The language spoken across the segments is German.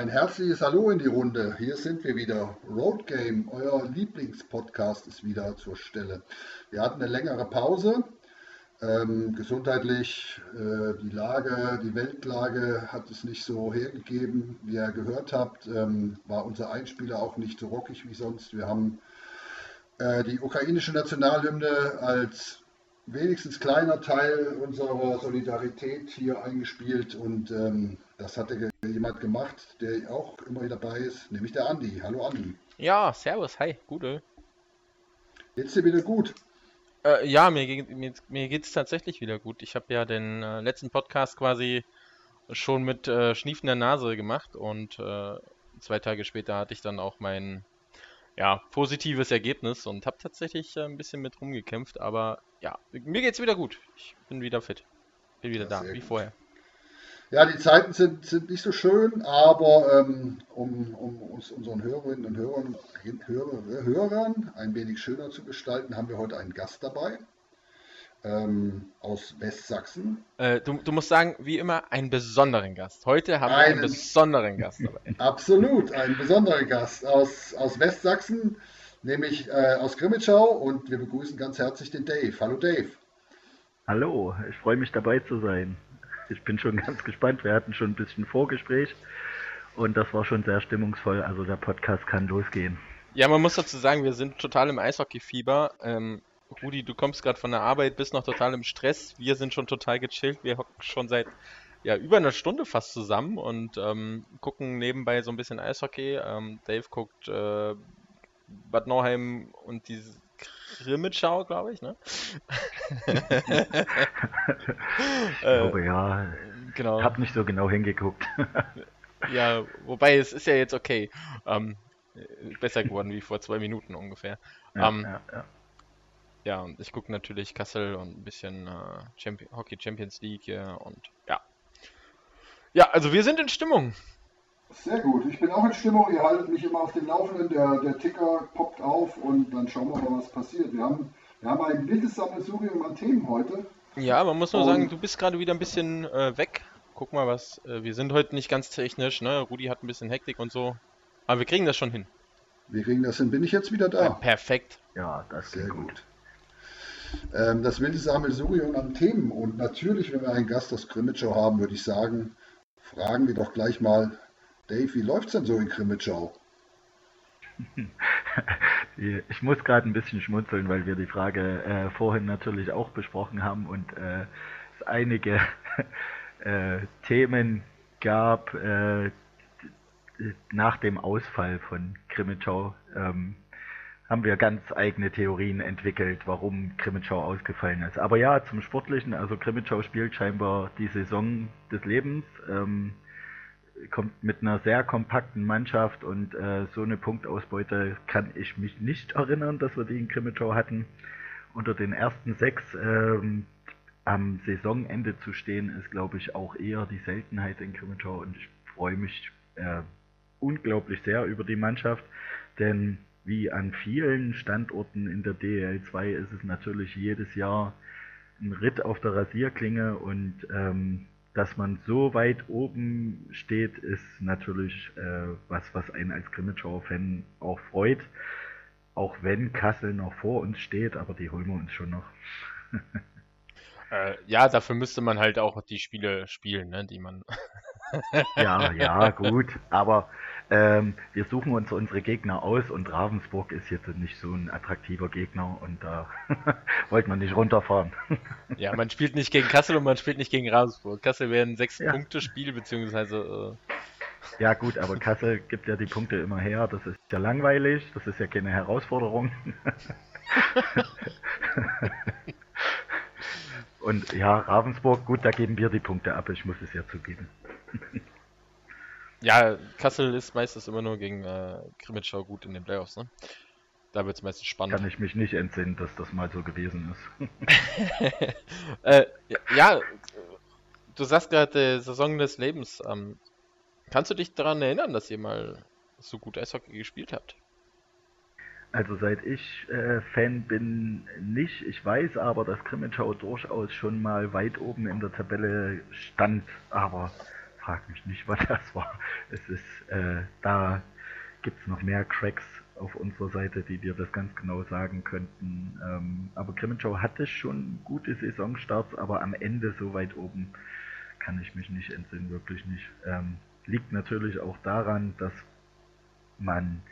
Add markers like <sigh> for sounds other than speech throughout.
ein herzliches Hallo in die Runde. Hier sind wir wieder. Road Game, euer Lieblingspodcast, ist wieder zur Stelle. Wir hatten eine längere Pause. Ähm, gesundheitlich, äh, die Lage, die Weltlage hat es nicht so hergegeben. Wie ihr gehört habt, ähm, war unser Einspieler auch nicht so rockig wie sonst. Wir haben äh, die ukrainische Nationalhymne als wenigstens kleiner Teil unserer Solidarität hier eingespielt und ähm, das hatte jemand gemacht, der auch immer wieder dabei ist, nämlich der Andi. Hallo Andi. Ja, servus, hi, gute. Geht's dir wieder gut? Äh, ja, mir, mir, mir geht es tatsächlich wieder gut. Ich habe ja den äh, letzten Podcast quasi schon mit äh, schniefender Nase gemacht und äh, zwei Tage später hatte ich dann auch mein ja, positives Ergebnis und habe tatsächlich äh, ein bisschen mit rumgekämpft, aber ja, mir geht's wieder gut. Ich bin wieder fit. Bin wieder ja, da, wie gut. vorher. Ja, die Zeiten sind, sind nicht so schön, aber ähm, um, um uns unseren Hörerinnen und Hörern, Hörer, Hörern ein wenig schöner zu gestalten, haben wir heute einen Gast dabei ähm, aus Westsachsen. Äh, du, du, musst sagen, wie immer, einen besonderen Gast. Heute haben einen, wir einen besonderen Gast dabei. <laughs> Absolut, einen besonderen Gast aus, aus Westsachsen, nämlich äh, aus Grimmitschau und wir begrüßen ganz herzlich den Dave. Hallo Dave. Hallo, ich freue mich dabei zu sein ich bin schon <laughs> ganz gespannt. Wir hatten schon ein bisschen Vorgespräch und das war schon sehr stimmungsvoll. Also der Podcast kann losgehen. Ja, man muss dazu sagen, wir sind total im Eishockey-Fieber. Ähm, Rudi, du kommst gerade von der Arbeit, bist noch total im Stress. Wir sind schon total gechillt. Wir hocken schon seit ja, über einer Stunde fast zusammen und ähm, gucken nebenbei so ein bisschen Eishockey. Ähm, Dave guckt äh, Bad Nauheim und die Grimmitschau, glaube ich, ne? <laughs> ich glaube, ja. Genau. Hab nicht so genau hingeguckt. <laughs> ja, wobei es ist ja jetzt okay. Ähm, besser geworden wie vor zwei Minuten ungefähr. Ja, ähm, ja, ja. ja, und ich gucke natürlich Kassel und ein bisschen äh, Champion Hockey Champions League und ja. Ja, also wir sind in Stimmung. Sehr gut. Ich bin auch in Stimmung. Ihr haltet mich immer auf dem Laufenden. Der, der Ticker poppt auf und dann schauen wir mal, was passiert. Wir haben, wir haben ein wildes Sammelsurium an Themen heute. Ja, man muss nur und sagen, du bist gerade wieder ein bisschen äh, weg. Guck mal, was. Äh, wir sind heute nicht ganz technisch, ne? Rudi hat ein bisschen Hektik und so. Aber wir kriegen das schon hin. Wir kriegen das hin. Bin ich jetzt wieder da? Ja, perfekt. Ja, das ist sehr gut. gut. Ähm, das wilde Sammelsurium an Themen. Und natürlich, wenn wir einen Gast aus Grimmitschau haben, würde ich sagen, fragen wir doch gleich mal Dave, wie läuft's denn so in Krimitschau? <laughs> Ich muss gerade ein bisschen schmunzeln, weil wir die Frage äh, vorhin natürlich auch besprochen haben und äh, es einige <laughs> äh, Themen gab äh, nach dem Ausfall von Krimitschau. Ähm, haben wir ganz eigene Theorien entwickelt, warum Krimitschau ausgefallen ist. Aber ja, zum Sportlichen, also Krimitschau spielt scheinbar die Saison des Lebens. Ähm, kommt mit einer sehr kompakten Mannschaft und äh, so eine Punktausbeute kann ich mich nicht erinnern, dass wir die in Krimitschau hatten. Unter den ersten sechs ähm, am Saisonende zu stehen, ist, glaube ich, auch eher die Seltenheit in Krimitschau und ich freue mich äh, unglaublich sehr über die Mannschaft, denn wie an vielen Standorten in der DL2 ist es natürlich jedes Jahr ein Ritt auf der Rasierklinge. Und ähm, dass man so weit oben steht, ist natürlich äh, was, was einen als Grimmitschauer-Fan auch freut. Auch wenn Kassel noch vor uns steht, aber die holen wir uns schon noch. <laughs> äh, ja, dafür müsste man halt auch die Spiele spielen, ne, die man. ja, ja, gut. Aber ähm, wir suchen uns unsere Gegner aus und Ravensburg ist jetzt nicht so ein attraktiver Gegner und da äh, <laughs> wollte man nicht runterfahren. ja, man spielt nicht gegen Kassel und man spielt nicht gegen Ravensburg. Kassel wäre ein Sechs-Punkte-Spiel, beziehungsweise. Äh... Ja, gut, aber Kassel gibt ja die Punkte immer her. Das ist ja langweilig, das ist ja keine Herausforderung. <laughs> und ja, Ravensburg, gut, da geben wir die Punkte ab, ich muss es ja zugeben. Ja, Kassel ist meistens immer nur gegen äh, Krimitschau gut in den Playoffs, ne? Da wird es meistens spannend. Kann ich mich nicht entsinnen, dass das mal so gewesen ist. <laughs> äh, ja, du sagst gerade Saison des Lebens. Ähm, kannst du dich daran erinnern, dass ihr mal so gut Eishockey gespielt habt? Also seit ich äh, Fan bin, nicht. Ich weiß aber, dass Krimitschau durchaus schon mal weit oben in der Tabelle stand. Aber frag mich nicht, <laughs> was das war. Es ist, äh, da gibt es noch mehr Cracks auf unserer Seite, die dir das ganz genau sagen könnten. Ähm, aber Grimmenschau hatte schon gute Saisonstarts, aber am Ende so weit oben kann ich mich nicht entsinnen, wirklich nicht. Ähm, liegt natürlich auch daran, dass man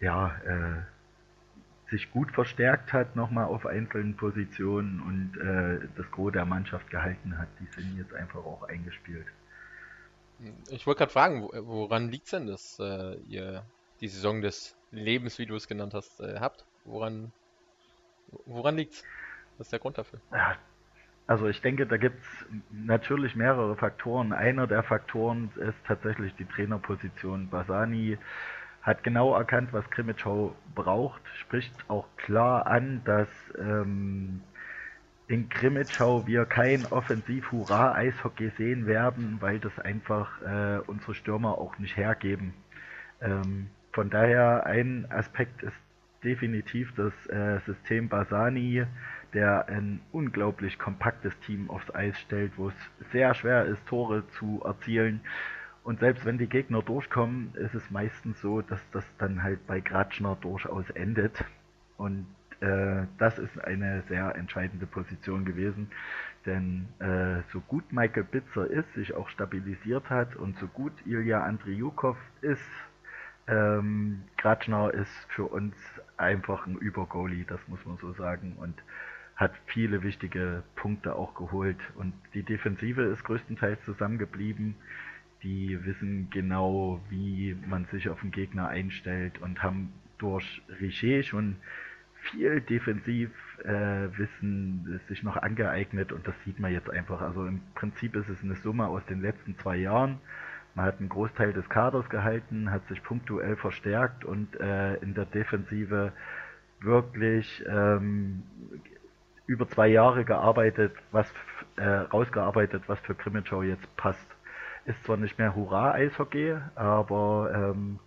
ja äh, sich gut verstärkt hat, nochmal auf einzelnen Positionen und äh, das Gros der Mannschaft gehalten hat. Die sind jetzt einfach auch eingespielt. Ich wollte gerade fragen, woran liegt es denn, dass äh, ihr die Saison des Lebens, wie du es genannt hast, äh, habt? Woran, woran es? Was ist der Grund dafür? Ja, also ich denke, da gibt es natürlich mehrere Faktoren. Einer der Faktoren ist tatsächlich die Trainerposition. Basani hat genau erkannt, was Krimitschau braucht, spricht auch klar an, dass ähm, in Krimitschau wir kein Offensiv-Hurra-Eishockey sehen werden, weil das einfach äh, unsere Stürmer auch nicht hergeben. Ähm, von daher ein Aspekt ist definitiv das äh, System Basani, der ein unglaublich kompaktes Team aufs Eis stellt, wo es sehr schwer ist, Tore zu erzielen. Und selbst wenn die Gegner durchkommen, ist es meistens so, dass das dann halt bei Gratschner durchaus endet. Und äh, das ist eine sehr entscheidende Position gewesen. Denn äh, so gut Michael Bitzer ist, sich auch stabilisiert hat und so gut Ilya Andriukov ist, ähm, Gratschner ist für uns einfach ein Übergoalie, das muss man so sagen. Und hat viele wichtige Punkte auch geholt. Und die Defensive ist größtenteils zusammengeblieben die wissen genau, wie man sich auf den Gegner einstellt und haben durch Richer schon viel Defensivwissen äh, sich noch angeeignet und das sieht man jetzt einfach. Also im Prinzip ist es eine Summe aus den letzten zwei Jahren. Man hat einen Großteil des Kaders gehalten, hat sich punktuell verstärkt und äh, in der Defensive wirklich ähm, über zwei Jahre gearbeitet, was äh, rausgearbeitet, was für Krimitschau jetzt passt. Ist zwar nicht mehr Hurra-Eishockey, aber ähm,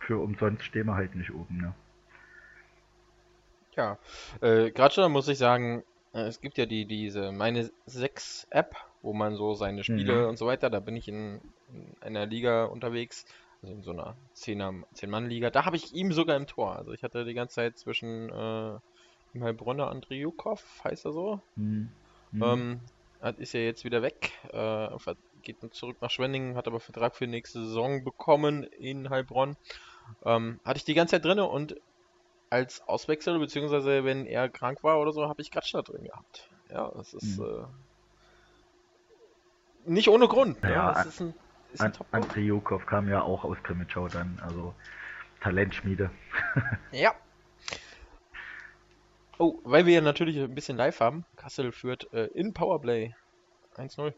für umsonst stehen wir halt nicht oben. Ne? Ja, äh, gerade schon muss ich sagen, äh, es gibt ja die diese meine 6 App, wo man so seine Spiele mhm. und so weiter, da bin ich in, in einer Liga unterwegs, also in so einer 10-Mann-Liga. Da habe ich ihm sogar im Tor. Also ich hatte die ganze Zeit zwischen äh, Heilbronner Andriukov, heißt er so. Mhm. Mhm. Ähm, ist ja jetzt wieder weg. Äh, geht zurück nach Schwenningen, hat aber Vertrag für die nächste Saison bekommen in Heilbronn. Ähm, hatte ich die ganze Zeit drin und als Auswechsel, beziehungsweise wenn er krank war oder so, habe ich Gratschner drin gehabt. Ja, das ist mhm. äh, nicht ohne Grund. Ja, ja das ist ein, ist ein An Andrei Jukov kam ja auch aus Krimitschau dann, also Talentschmiede. <laughs> ja. Oh, weil wir ja natürlich ein bisschen live haben. Kassel führt äh, in Powerplay 1-0.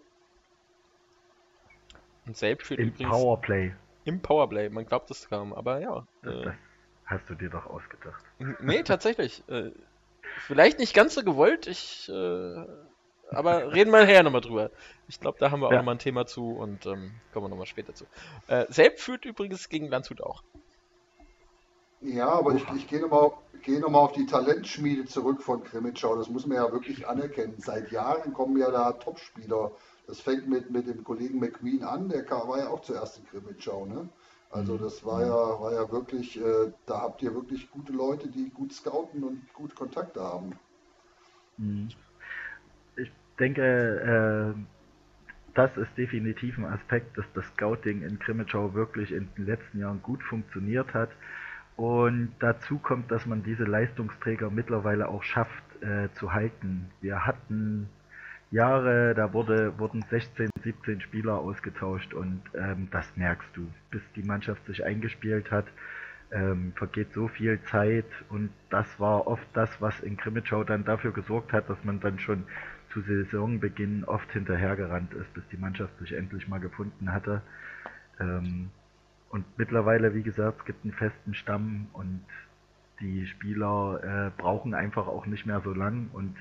Und selbst für Im übrigens, Powerplay. Im Powerplay, man glaubt es kaum, aber ja. Äh, das hast du dir doch ausgedacht. Nee, tatsächlich. äh, vielleicht nicht ganz so gewollt, ich, äh, aber reden wir nachher nochmal drüber. Ich glaube, da haben wir auch ja. nochmal ein Thema zu und ähm, kommen wir nochmal später zu. Äh, Selb führt übrigens gegen Landshut auch. Ja, aber ich, ich gehe nochmal geh noch auf die Talentschmiede zurück von Krimitschau. Das muss man ja wirklich anerkennen. Seit Jahren kommen ja da Topspieler das fängt mit, mit dem Kollegen McQueen an, der war ja auch zuerst in Krimitschau. Ne? Also mhm. das war ja, war ja wirklich, äh, da habt ihr wirklich gute Leute, die gut scouten und gut Kontakte haben. Mhm. Ich denke, äh, das ist definitiv ein Aspekt, dass das Scouting in Krimitschau wirklich in den letzten Jahren gut funktioniert hat. Und dazu kommt, dass man diese Leistungsträger mittlerweile auch schafft äh, zu halten. Wir hatten Jahre, da wurde, wurden 16, 17 Spieler ausgetauscht und ähm, das merkst du. Bis die Mannschaft sich eingespielt hat, ähm, vergeht so viel Zeit und das war oft das, was in Krimitschau dann dafür gesorgt hat, dass man dann schon zu Saisonbeginn oft hinterhergerannt ist, bis die Mannschaft sich endlich mal gefunden hatte. Ähm, und mittlerweile, wie gesagt, es gibt einen festen Stamm und die Spieler äh, brauchen einfach auch nicht mehr so lang und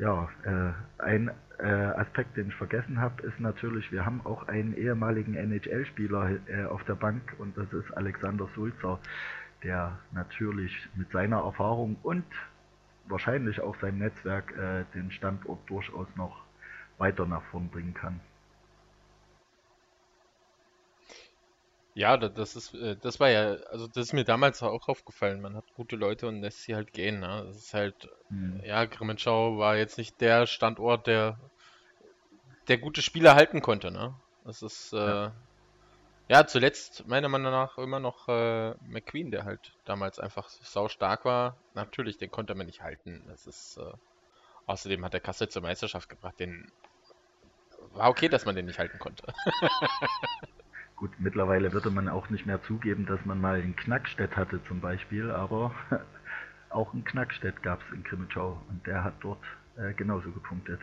ja, äh, ein äh, Aspekt, den ich vergessen habe, ist natürlich, wir haben auch einen ehemaligen NHL-Spieler äh, auf der Bank und das ist Alexander Sulzer, der natürlich mit seiner Erfahrung und wahrscheinlich auch seinem Netzwerk äh, den Standort durchaus noch weiter nach vorn bringen kann. Ja, das ist, äh, das war ja, also das ist mir damals auch aufgefallen. Man hat gute Leute und lässt sie halt gehen. Ne? Das ist halt, hm. ja, Grimmenschau war jetzt nicht der Standort, der, der gute Spieler halten konnte. Ne? Das ist, ja. Äh, ja, zuletzt meiner Meinung nach immer noch äh, McQueen, der halt damals einfach sau stark war. Natürlich, den konnte man nicht halten. Das ist, äh, außerdem hat der Kassel zur Meisterschaft gebracht. Den war okay, dass man den nicht halten konnte. <laughs> Gut, mittlerweile würde man auch nicht mehr zugeben, dass man mal einen Knackstedt hatte zum Beispiel, aber <laughs> auch einen Knackstedt gab es in Krimitschau und der hat dort äh, genauso gepunktet.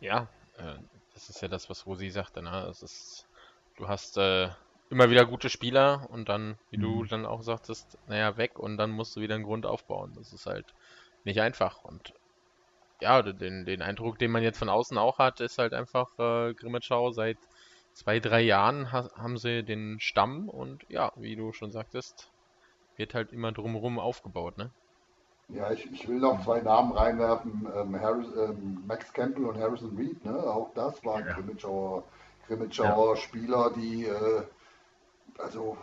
Ja, äh, das ist ja das, was Rosi sagte. Ne? Es ist, du hast äh, immer wieder gute Spieler und dann, wie mhm. du dann auch sagtest, naja, weg und dann musst du wieder einen Grund aufbauen. Das ist halt nicht einfach. Und ja, den, den Eindruck, den man jetzt von außen auch hat, ist halt einfach äh, Grimmitschau seit zwei, drei Jahren ha haben sie den Stamm und ja, wie du schon sagtest, wird halt immer drumherum aufgebaut, ne? Ja, ich, ich will noch zwei Namen reinwerfen, ähm, Harris, ähm, Max Campbell und Harrison Reed, ne? Auch das waren ja. Grimmitschauer, Grimmitschauer ja. Spieler, die äh, also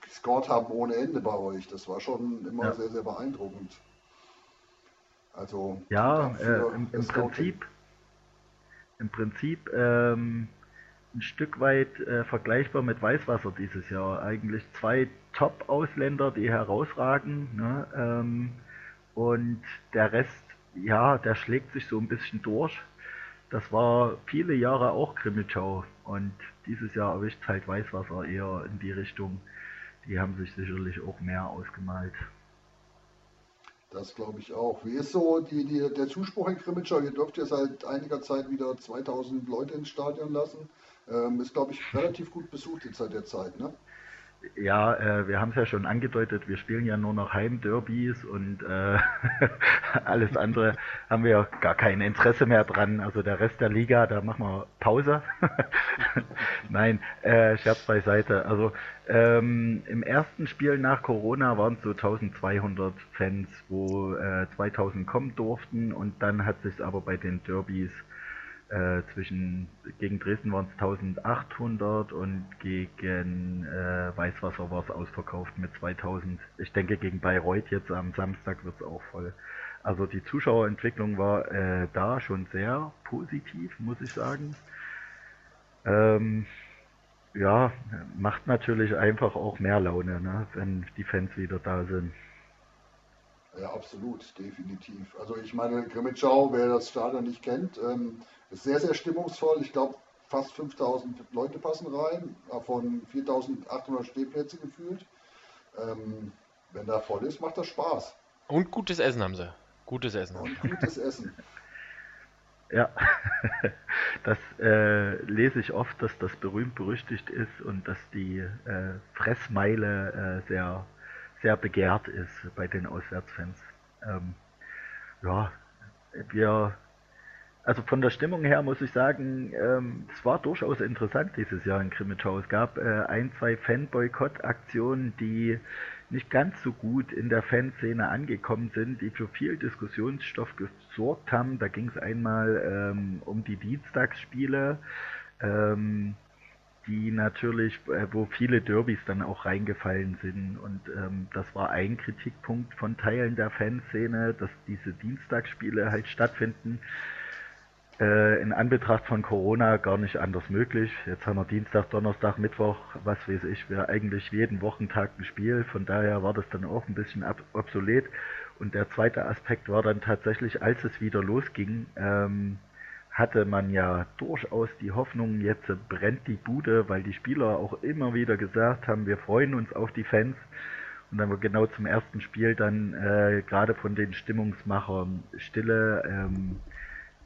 gescored haben ohne Ende bei euch. Das war schon immer ja. sehr, sehr beeindruckend. Also ja, äh, im, im Prinzip, im Prinzip ähm, ein Stück weit äh, vergleichbar mit Weißwasser dieses Jahr. Eigentlich zwei Top-Ausländer, die herausragen. Ne? Ähm, und der Rest, ja, der schlägt sich so ein bisschen durch. Das war viele Jahre auch Grimmitschau. Und dieses Jahr erwischt halt Weißwasser eher in die Richtung. Die haben sich sicherlich auch mehr ausgemalt. Das glaube ich auch. Wie ist so die, die, der Zuspruch in Grimmitschau? Ihr dürft ja seit einiger Zeit wieder 2000 Leute ins Stadion lassen. Ähm, ist, glaube ich, relativ gut besucht jetzt seit der Zeit, ne? Ja, äh, wir haben es ja schon angedeutet, wir spielen ja nur noch Heimderbys und äh, <laughs> alles andere haben wir ja gar kein Interesse mehr dran. Also der Rest der Liga, da machen wir Pause. <laughs> Nein, äh, Scherz beiseite. Also ähm, im ersten Spiel nach Corona waren es so 1200 Fans, wo äh, 2000 kommen durften und dann hat sich aber bei den Derbys äh, zwischen gegen Dresden waren es 1800 und gegen äh, Weißwasser war es ausverkauft mit 2000. Ich denke gegen Bayreuth jetzt am Samstag wird es auch voll. Also die Zuschauerentwicklung war äh, da schon sehr positiv, muss ich sagen. Ähm, ja, macht natürlich einfach auch mehr Laune, ne, wenn die Fans wieder da sind. Ja, absolut, definitiv. Also ich meine, Grimmitschau, wer das Stadion nicht kennt, ähm, ist sehr, sehr stimmungsvoll. Ich glaube, fast 5000 Leute passen rein, davon 4800 Stehplätze gefühlt. Ähm, wenn da voll ist, macht das Spaß. Und gutes Essen haben sie. Gutes Essen. Und gutes Essen. <laughs> ja, <laughs> das äh, lese ich oft, dass das berühmt berüchtigt ist und dass die äh, Fressmeile äh, sehr sehr begehrt ist bei den Auswärtsfans. Ähm, ja, wir, also von der Stimmung her muss ich sagen, ähm, es war durchaus interessant dieses Jahr in Krimitschau. Es gab äh, ein, zwei Fanboykott-Aktionen, die nicht ganz so gut in der Fanszene angekommen sind, die für viel Diskussionsstoff gesorgt haben. Da ging es einmal ähm, um die Dienstagsspiele. Ähm, die natürlich, äh, wo viele Derbys dann auch reingefallen sind. Und ähm, das war ein Kritikpunkt von Teilen der Fanszene, dass diese Dienstagsspiele halt stattfinden. Äh, in Anbetracht von Corona gar nicht anders möglich. Jetzt haben wir Dienstag, Donnerstag, Mittwoch, was weiß ich, wir eigentlich jeden Wochentag ein Spiel. Von daher war das dann auch ein bisschen obsolet. Und der zweite Aspekt war dann tatsächlich, als es wieder losging, ähm, hatte man ja durchaus die Hoffnung, jetzt brennt die Bude, weil die Spieler auch immer wieder gesagt haben, wir freuen uns auf die Fans. Und dann war genau zum ersten Spiel dann äh, gerade von den Stimmungsmachern Stille, ähm,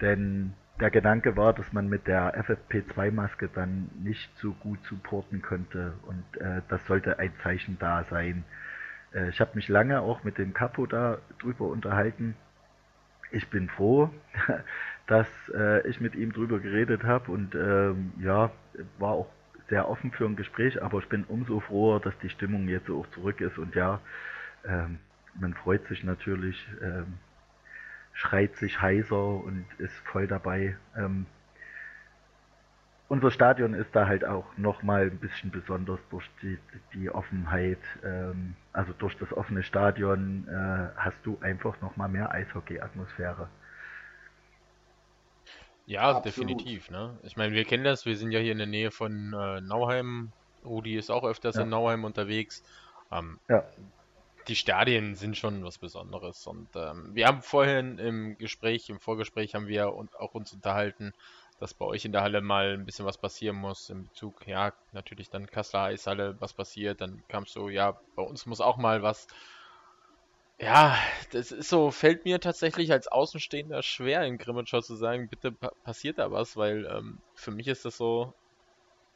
denn der Gedanke war, dass man mit der FFP2-Maske dann nicht so gut supporten könnte und äh, das sollte ein Zeichen da sein. Äh, ich habe mich lange auch mit dem Capo da drüber unterhalten. Ich bin froh, dass äh, ich mit ihm drüber geredet habe und ähm, ja, war auch sehr offen für ein Gespräch, aber ich bin umso froher, dass die Stimmung jetzt auch zurück ist und ja, ähm, man freut sich natürlich, ähm, schreit sich heiser und ist voll dabei. Ähm, unser Stadion ist da halt auch nochmal ein bisschen besonders durch die, die Offenheit. Ähm, also durch das offene Stadion äh, hast du einfach nochmal mehr Eishockey-Atmosphäre. Ja, Absolut. definitiv. Ne? Ich meine, wir kennen das, wir sind ja hier in der Nähe von äh, Nauheim. Rudi ist auch öfters ja. in Nauheim unterwegs. Ähm, ja. Die Stadien sind schon was Besonderes. Und ähm, wir haben vorhin im Gespräch, im Vorgespräch haben wir auch uns unterhalten, dass bei euch in der Halle mal ein bisschen was passieren muss in Bezug, ja, natürlich dann Kasseler Eishalle, was passiert, dann kam so, ja, bei uns muss auch mal was. Ja, das ist so, fällt mir tatsächlich als Außenstehender schwer in Grimmitschau zu sagen, bitte pa passiert da was, weil ähm, für mich ist das so,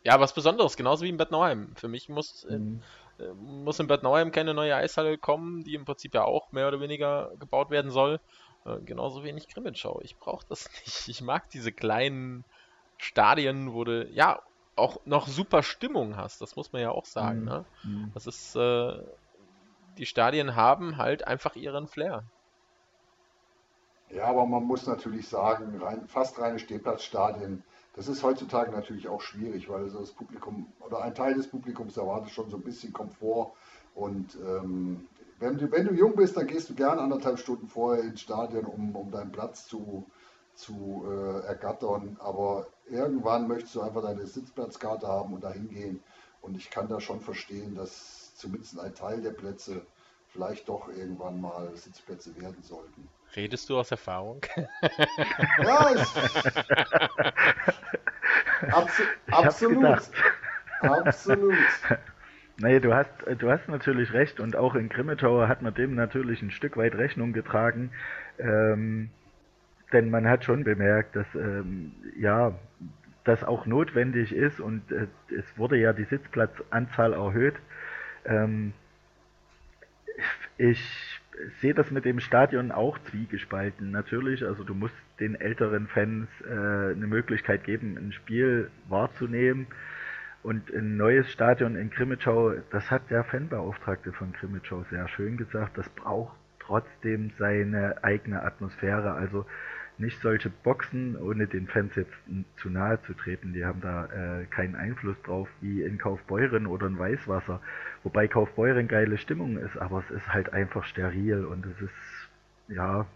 ja, was Besonderes, genauso wie in Bad Nauheim. Für mich muss, äh, mhm. äh, muss in Bad Nauheim keine neue Eishalle kommen, die im Prinzip ja auch mehr oder weniger gebaut werden soll. Äh, genauso wenig Grimmitschau. Ich brauche das <laughs> nicht. Ich mag diese kleinen Stadien, wo du ja auch noch super Stimmung hast. Das muss man ja auch sagen. Mhm. Ne? Mhm. Das ist, äh, die Stadien haben halt einfach ihren Flair. Ja, aber man muss natürlich sagen, rein, fast reine Stehplatzstadien, das ist heutzutage natürlich auch schwierig, weil also das Publikum oder ein Teil des Publikums erwartet schon so ein bisschen Komfort und ähm, wenn du, wenn du jung bist, dann gehst du gern anderthalb Stunden vorher ins Stadion, um, um deinen Platz zu, zu äh, ergattern. Aber irgendwann möchtest du einfach deine Sitzplatzkarte haben und dahin gehen. Und ich kann da schon verstehen, dass zumindest ein Teil der Plätze vielleicht doch irgendwann mal Sitzplätze werden sollten. Redest du aus Erfahrung? ja, <laughs> abso absolut. Absolut. <laughs> Nee, du hast, du hast natürlich recht und auch in Grimmitauer hat man dem natürlich ein Stück weit Rechnung getragen. Ähm, denn man hat schon bemerkt, dass ähm, ja das auch notwendig ist und äh, es wurde ja die Sitzplatzanzahl erhöht. Ähm, ich sehe das mit dem Stadion auch zwiegespalten. Natürlich, also du musst den älteren Fans äh, eine Möglichkeit geben, ein Spiel wahrzunehmen. Und ein neues Stadion in Krimitschau, das hat der Fanbeauftragte von Krimitschau sehr schön gesagt, das braucht trotzdem seine eigene Atmosphäre. Also nicht solche Boxen, ohne den Fans jetzt zu nahe zu treten, die haben da äh, keinen Einfluss drauf, wie in Kaufbeuren oder in Weißwasser. Wobei Kaufbeuren geile Stimmung ist, aber es ist halt einfach steril und es ist, ja,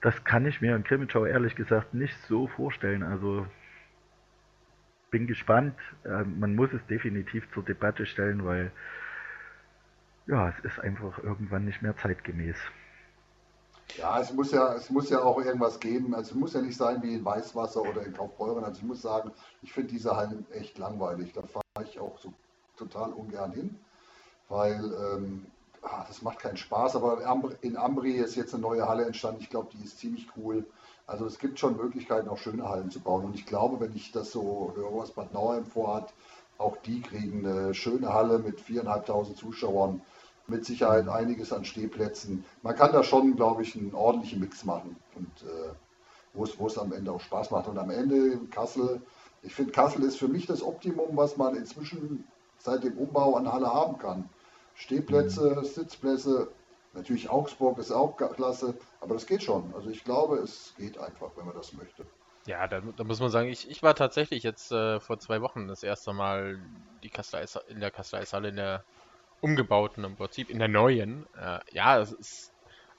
das kann ich mir in Krimitschau ehrlich gesagt nicht so vorstellen. Also bin gespannt. Äh, man muss es definitiv zur Debatte stellen, weil ja, es ist einfach irgendwann nicht mehr zeitgemäß. Ja, es muss ja, es muss ja auch irgendwas geben. Also es muss ja nicht sein wie in Weißwasser oder in Kaufbeuren. Also ich muss sagen, ich finde diese Hallen echt langweilig. Da fahre ich auch so total ungern hin, weil ähm, ach, das macht keinen Spaß. Aber in Ambri ist jetzt eine neue Halle entstanden. Ich glaube, die ist ziemlich cool. Also es gibt schon Möglichkeiten, auch schöne Hallen zu bauen. Und ich glaube, wenn ich das so höre, was Bad Nauheim vorhat, auch die kriegen eine schöne Halle mit 4.500 Zuschauern, mit Sicherheit einiges an Stehplätzen. Man kann da schon, glaube ich, einen ordentlichen Mix machen und äh, wo es am Ende auch Spaß macht. Und am Ende Kassel, ich finde, Kassel ist für mich das Optimum, was man inzwischen seit dem Umbau an Halle haben kann. Stehplätze, mhm. Sitzplätze, Natürlich Augsburg ist auch klasse, aber das geht schon. Also ich glaube, es geht einfach, wenn man das möchte. Ja, da, da muss man sagen, ich, ich war tatsächlich jetzt äh, vor zwei Wochen das erste Mal die in der Kastel in der umgebauten im Prinzip, in der neuen. Äh, ja, es ist,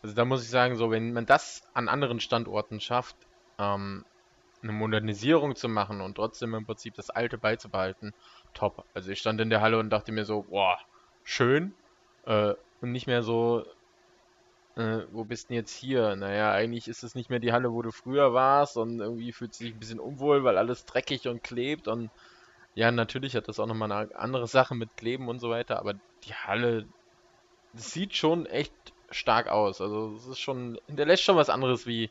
also da muss ich sagen, so wenn man das an anderen Standorten schafft, ähm, eine Modernisierung zu machen und trotzdem im Prinzip das Alte beizubehalten, top. Also ich stand in der Halle und dachte mir so, boah, schön. Äh, und nicht mehr so, äh, wo bist denn jetzt hier? Naja, eigentlich ist es nicht mehr die Halle, wo du früher warst und irgendwie fühlt sich ein bisschen unwohl, weil alles dreckig und klebt und ja, natürlich hat das auch nochmal eine andere Sache mit Kleben und so weiter, aber die Halle sieht schon echt stark aus. Also es ist schon, hinterlässt schon was anderes wie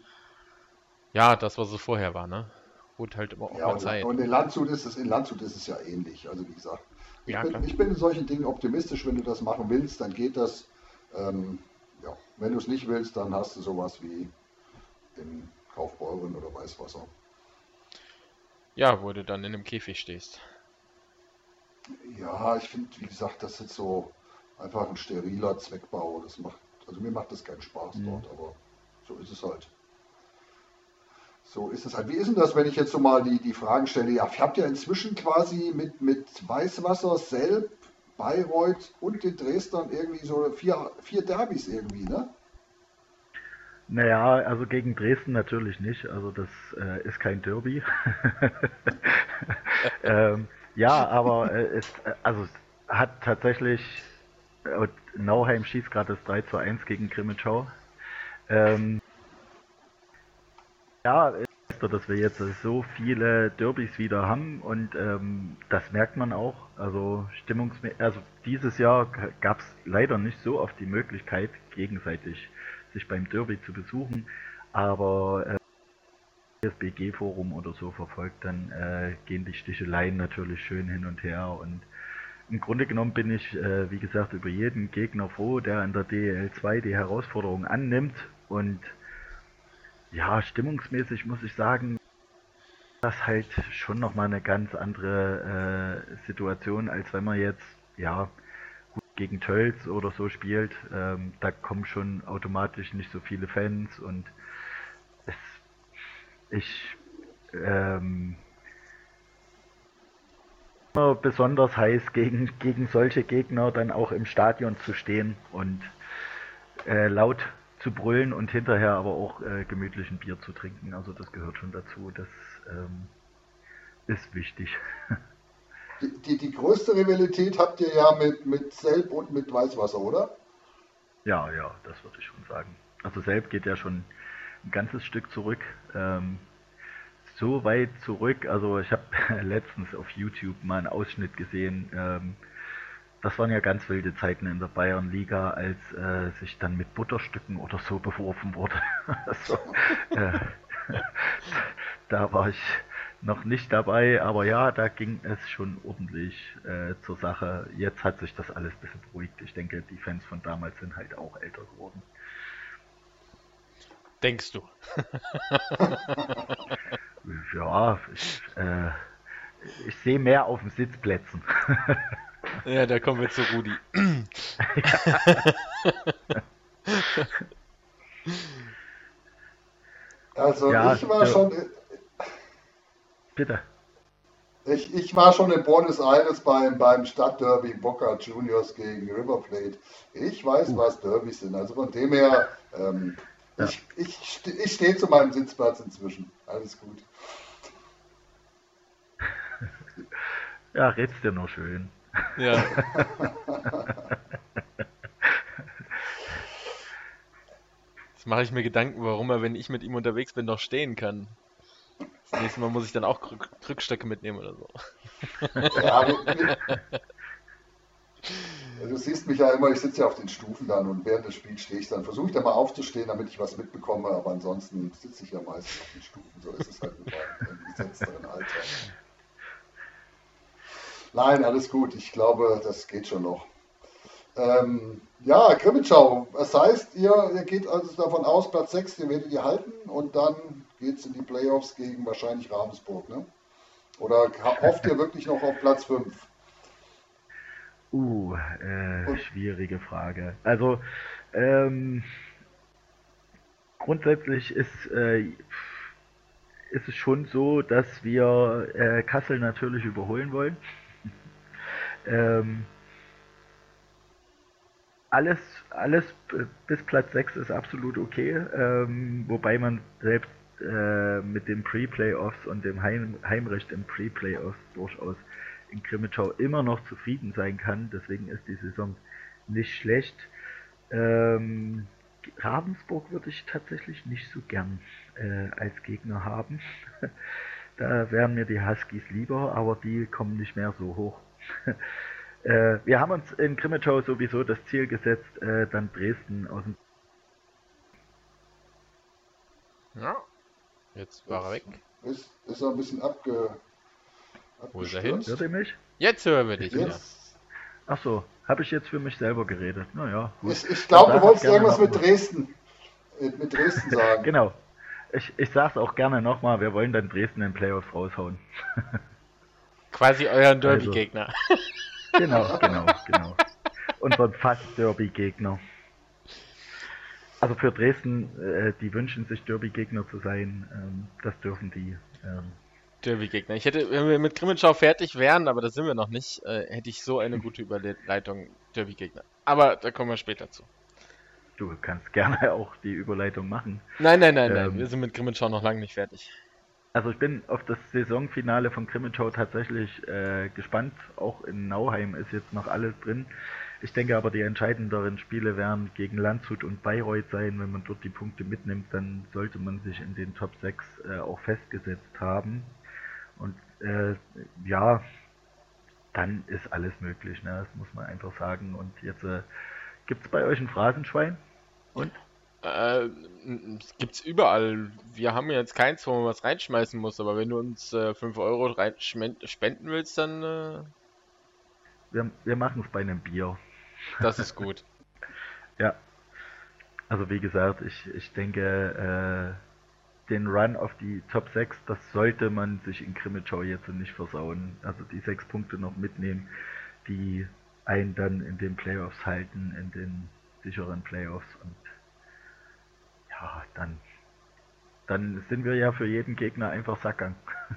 ja, das, was es vorher war, ne? Holt halt immer auch ja, mal Zeit. Und in Landshut ist es, in Landshut ist es ja ähnlich. Also wie gesagt, ich, ja, bin, ich bin in solchen Dingen optimistisch, wenn du das machen willst, dann geht das. Ähm, ja, wenn du es nicht willst, dann hast du sowas wie in Kaufbeuren oder Weißwasser. Ja, wo du dann in einem Käfig stehst. Ja, ich finde, wie gesagt, das ist so einfach ein steriler Zweckbau. Das macht, also mir macht das keinen Spaß mhm. dort, aber so ist es halt. so ist es halt. Wie ist denn das, wenn ich jetzt so mal die, die Fragen stelle? Ja, ihr habt ja inzwischen quasi mit, mit Weißwasser, Selb, Bayreuth und den Dresdern irgendwie so vier, vier Derbys irgendwie, ne? Naja, also gegen Dresden natürlich nicht. Also das äh, ist kein Derby. <laughs> ähm, ja, aber äh, es äh, also hat tatsächlich äh, Nauheim schießt gerade das 3 zu 1 gegen Grimmitschau. Ähm, ja, dass wir jetzt so viele Derbys wieder haben und ähm, das merkt man auch. Also stimmungsmäßig, also dieses Jahr gab es leider nicht so oft die Möglichkeit, gegenseitig sich beim Derby zu besuchen, aber äh, das BG-Forum oder so verfolgt, dann äh, gehen die Sticheleien natürlich schön hin und her und im Grunde genommen bin ich, äh, wie gesagt, über jeden Gegner froh, der in der DL2 die Herausforderung annimmt und ja, stimmungsmäßig muss ich sagen, das halt schon nochmal eine ganz andere äh, Situation, als wenn man jetzt, ja, gegen Tölz oder so spielt. Ähm, da kommen schon automatisch nicht so viele Fans und ich, ähm, besonders heiß gegen, gegen solche Gegner dann auch im Stadion zu stehen und äh, laut zu brüllen und hinterher aber auch äh, gemütlich ein Bier zu trinken. Also das gehört schon dazu. Das ähm, ist wichtig. Die, die, die, größte Rivalität habt ihr ja mit, mit Selb und mit Weißwasser, oder? Ja, ja, das würde ich schon sagen. Also Selb geht ja schon ein ganzes Stück zurück. Ähm, so weit zurück, also ich habe <laughs> letztens auf YouTube mal einen Ausschnitt gesehen, ähm, das waren ja ganz wilde Zeiten in der Bayernliga, als äh, sich dann mit Butterstücken oder so beworfen wurde. <laughs> also, äh, <laughs> da war ich noch nicht dabei, aber ja, da ging es schon ordentlich äh, zur Sache. Jetzt hat sich das alles ein bisschen beruhigt. Ich denke, die Fans von damals sind halt auch älter geworden. Denkst du? <laughs> ja, ich, äh, ich sehe mehr auf den Sitzplätzen. Ja, da kommen wir zu Rudi. <laughs> also ja, ich war ja. schon. Bitte. Ich, ich war schon in Buenos Aires beim, beim Stadtderby Boca Juniors gegen River Plate. Ich weiß, uh. was Derbys sind. Also von dem her, ähm, ja. ich, ich, ich stehe zu meinem Sitzplatz inzwischen. Alles gut. <laughs> Ja, redst dir noch schön. Ja. <laughs> Jetzt mache ich mir Gedanken, warum er, wenn ich mit ihm unterwegs bin, noch stehen kann. Das nächste Mal muss ich dann auch Krückstöcke mitnehmen oder so. Ja, du siehst mich ja immer, ich sitze ja auf den Stufen dann und während des Spiels stehe ich dann. Versuche ich dann mal aufzustehen, damit ich was mitbekomme, aber ansonsten sitze ich ja meistens auf den Stufen. So ist es halt im gesetzteren Alter. Nein, alles gut. Ich glaube, das geht schon noch. Ähm, ja, Krimitschau, das heißt, ihr, ihr geht also davon aus, Platz 6, ihr werdet ihr halten und dann geht es in die Playoffs gegen wahrscheinlich Ravensburg, ne? Oder hofft ihr wirklich noch auf Platz 5? Uh, äh, schwierige Frage. Also, ähm, grundsätzlich ist, äh, ist es schon so, dass wir äh, Kassel natürlich überholen wollen. <laughs> Ähm, alles, alles bis Platz 6 ist absolut okay, ähm, wobei man selbst äh, mit den Pre-Playoffs und dem Heim Heimrecht im Pre-Playoffs durchaus in Krimitschau immer noch zufrieden sein kann. Deswegen ist die Saison nicht schlecht. Ähm, Ravensburg würde ich tatsächlich nicht so gern äh, als Gegner haben. <laughs> da wären mir die Huskies lieber, aber die kommen nicht mehr so hoch. <laughs> äh, wir haben uns in Krimitschau sowieso das Ziel gesetzt, äh, dann Dresden aus dem. Ja, jetzt war er weg. Ist, ist er ein bisschen abge. Wo ist er hin? Hört ihr mich? Jetzt hören wir dich wieder. Achso, habe ich jetzt für mich selber geredet. Naja, gut. Ich, ich glaube, du wolltest irgendwas mit Dresden, äh, mit Dresden <laughs> sagen. genau. Ich, ich sage es auch gerne nochmal, wir wollen dann Dresden in Playoffs raushauen. <laughs> Quasi euren also. Derby-Gegner. Also, <laughs> genau, genau, genau. Unseren fast Derby-Gegner. Also für Dresden, äh, die wünschen sich Derby-Gegner zu sein, ähm, das dürfen die. Ähm. Derby-Gegner. Ich hätte, wenn wir mit Grimmenschau fertig wären, aber da sind wir noch nicht, äh, hätte ich so eine gute Überleitung Derby-Gegner. Aber da kommen wir später zu. Du kannst gerne <laughs> auch die Überleitung machen. Nein, nein, nein, ähm, nein. Wir sind mit Grimmenschau noch lange nicht fertig. Also ich bin auf das Saisonfinale von Grimmenschau tatsächlich äh, gespannt. Auch in Nauheim ist jetzt noch alles drin. Ich denke aber, die entscheidenderen Spiele werden gegen Landshut und Bayreuth sein. Wenn man dort die Punkte mitnimmt, dann sollte man sich in den Top 6 äh, auch festgesetzt haben. Und äh, ja, dann ist alles möglich, ne? das muss man einfach sagen. Und jetzt äh, gibt es bei euch ein Phrasenschwein? Und? Äh, gibt's überall. Wir haben jetzt keins, wo man was reinschmeißen muss, aber wenn du uns äh, 5 Euro spenden willst, dann. Äh... Wir, wir machen es bei einem Bier. Das ist <laughs> gut. ja. Also wie gesagt, ich, ich denke, äh, den Run auf die Top 6, das sollte man sich in Krimitschau jetzt nicht versauen. Also die 6 Punkte noch mitnehmen, die einen dann in den Playoffs halten, in den sicheren Playoffs und ja, dann, dann sind wir ja für jeden Gegner einfach Sackgang.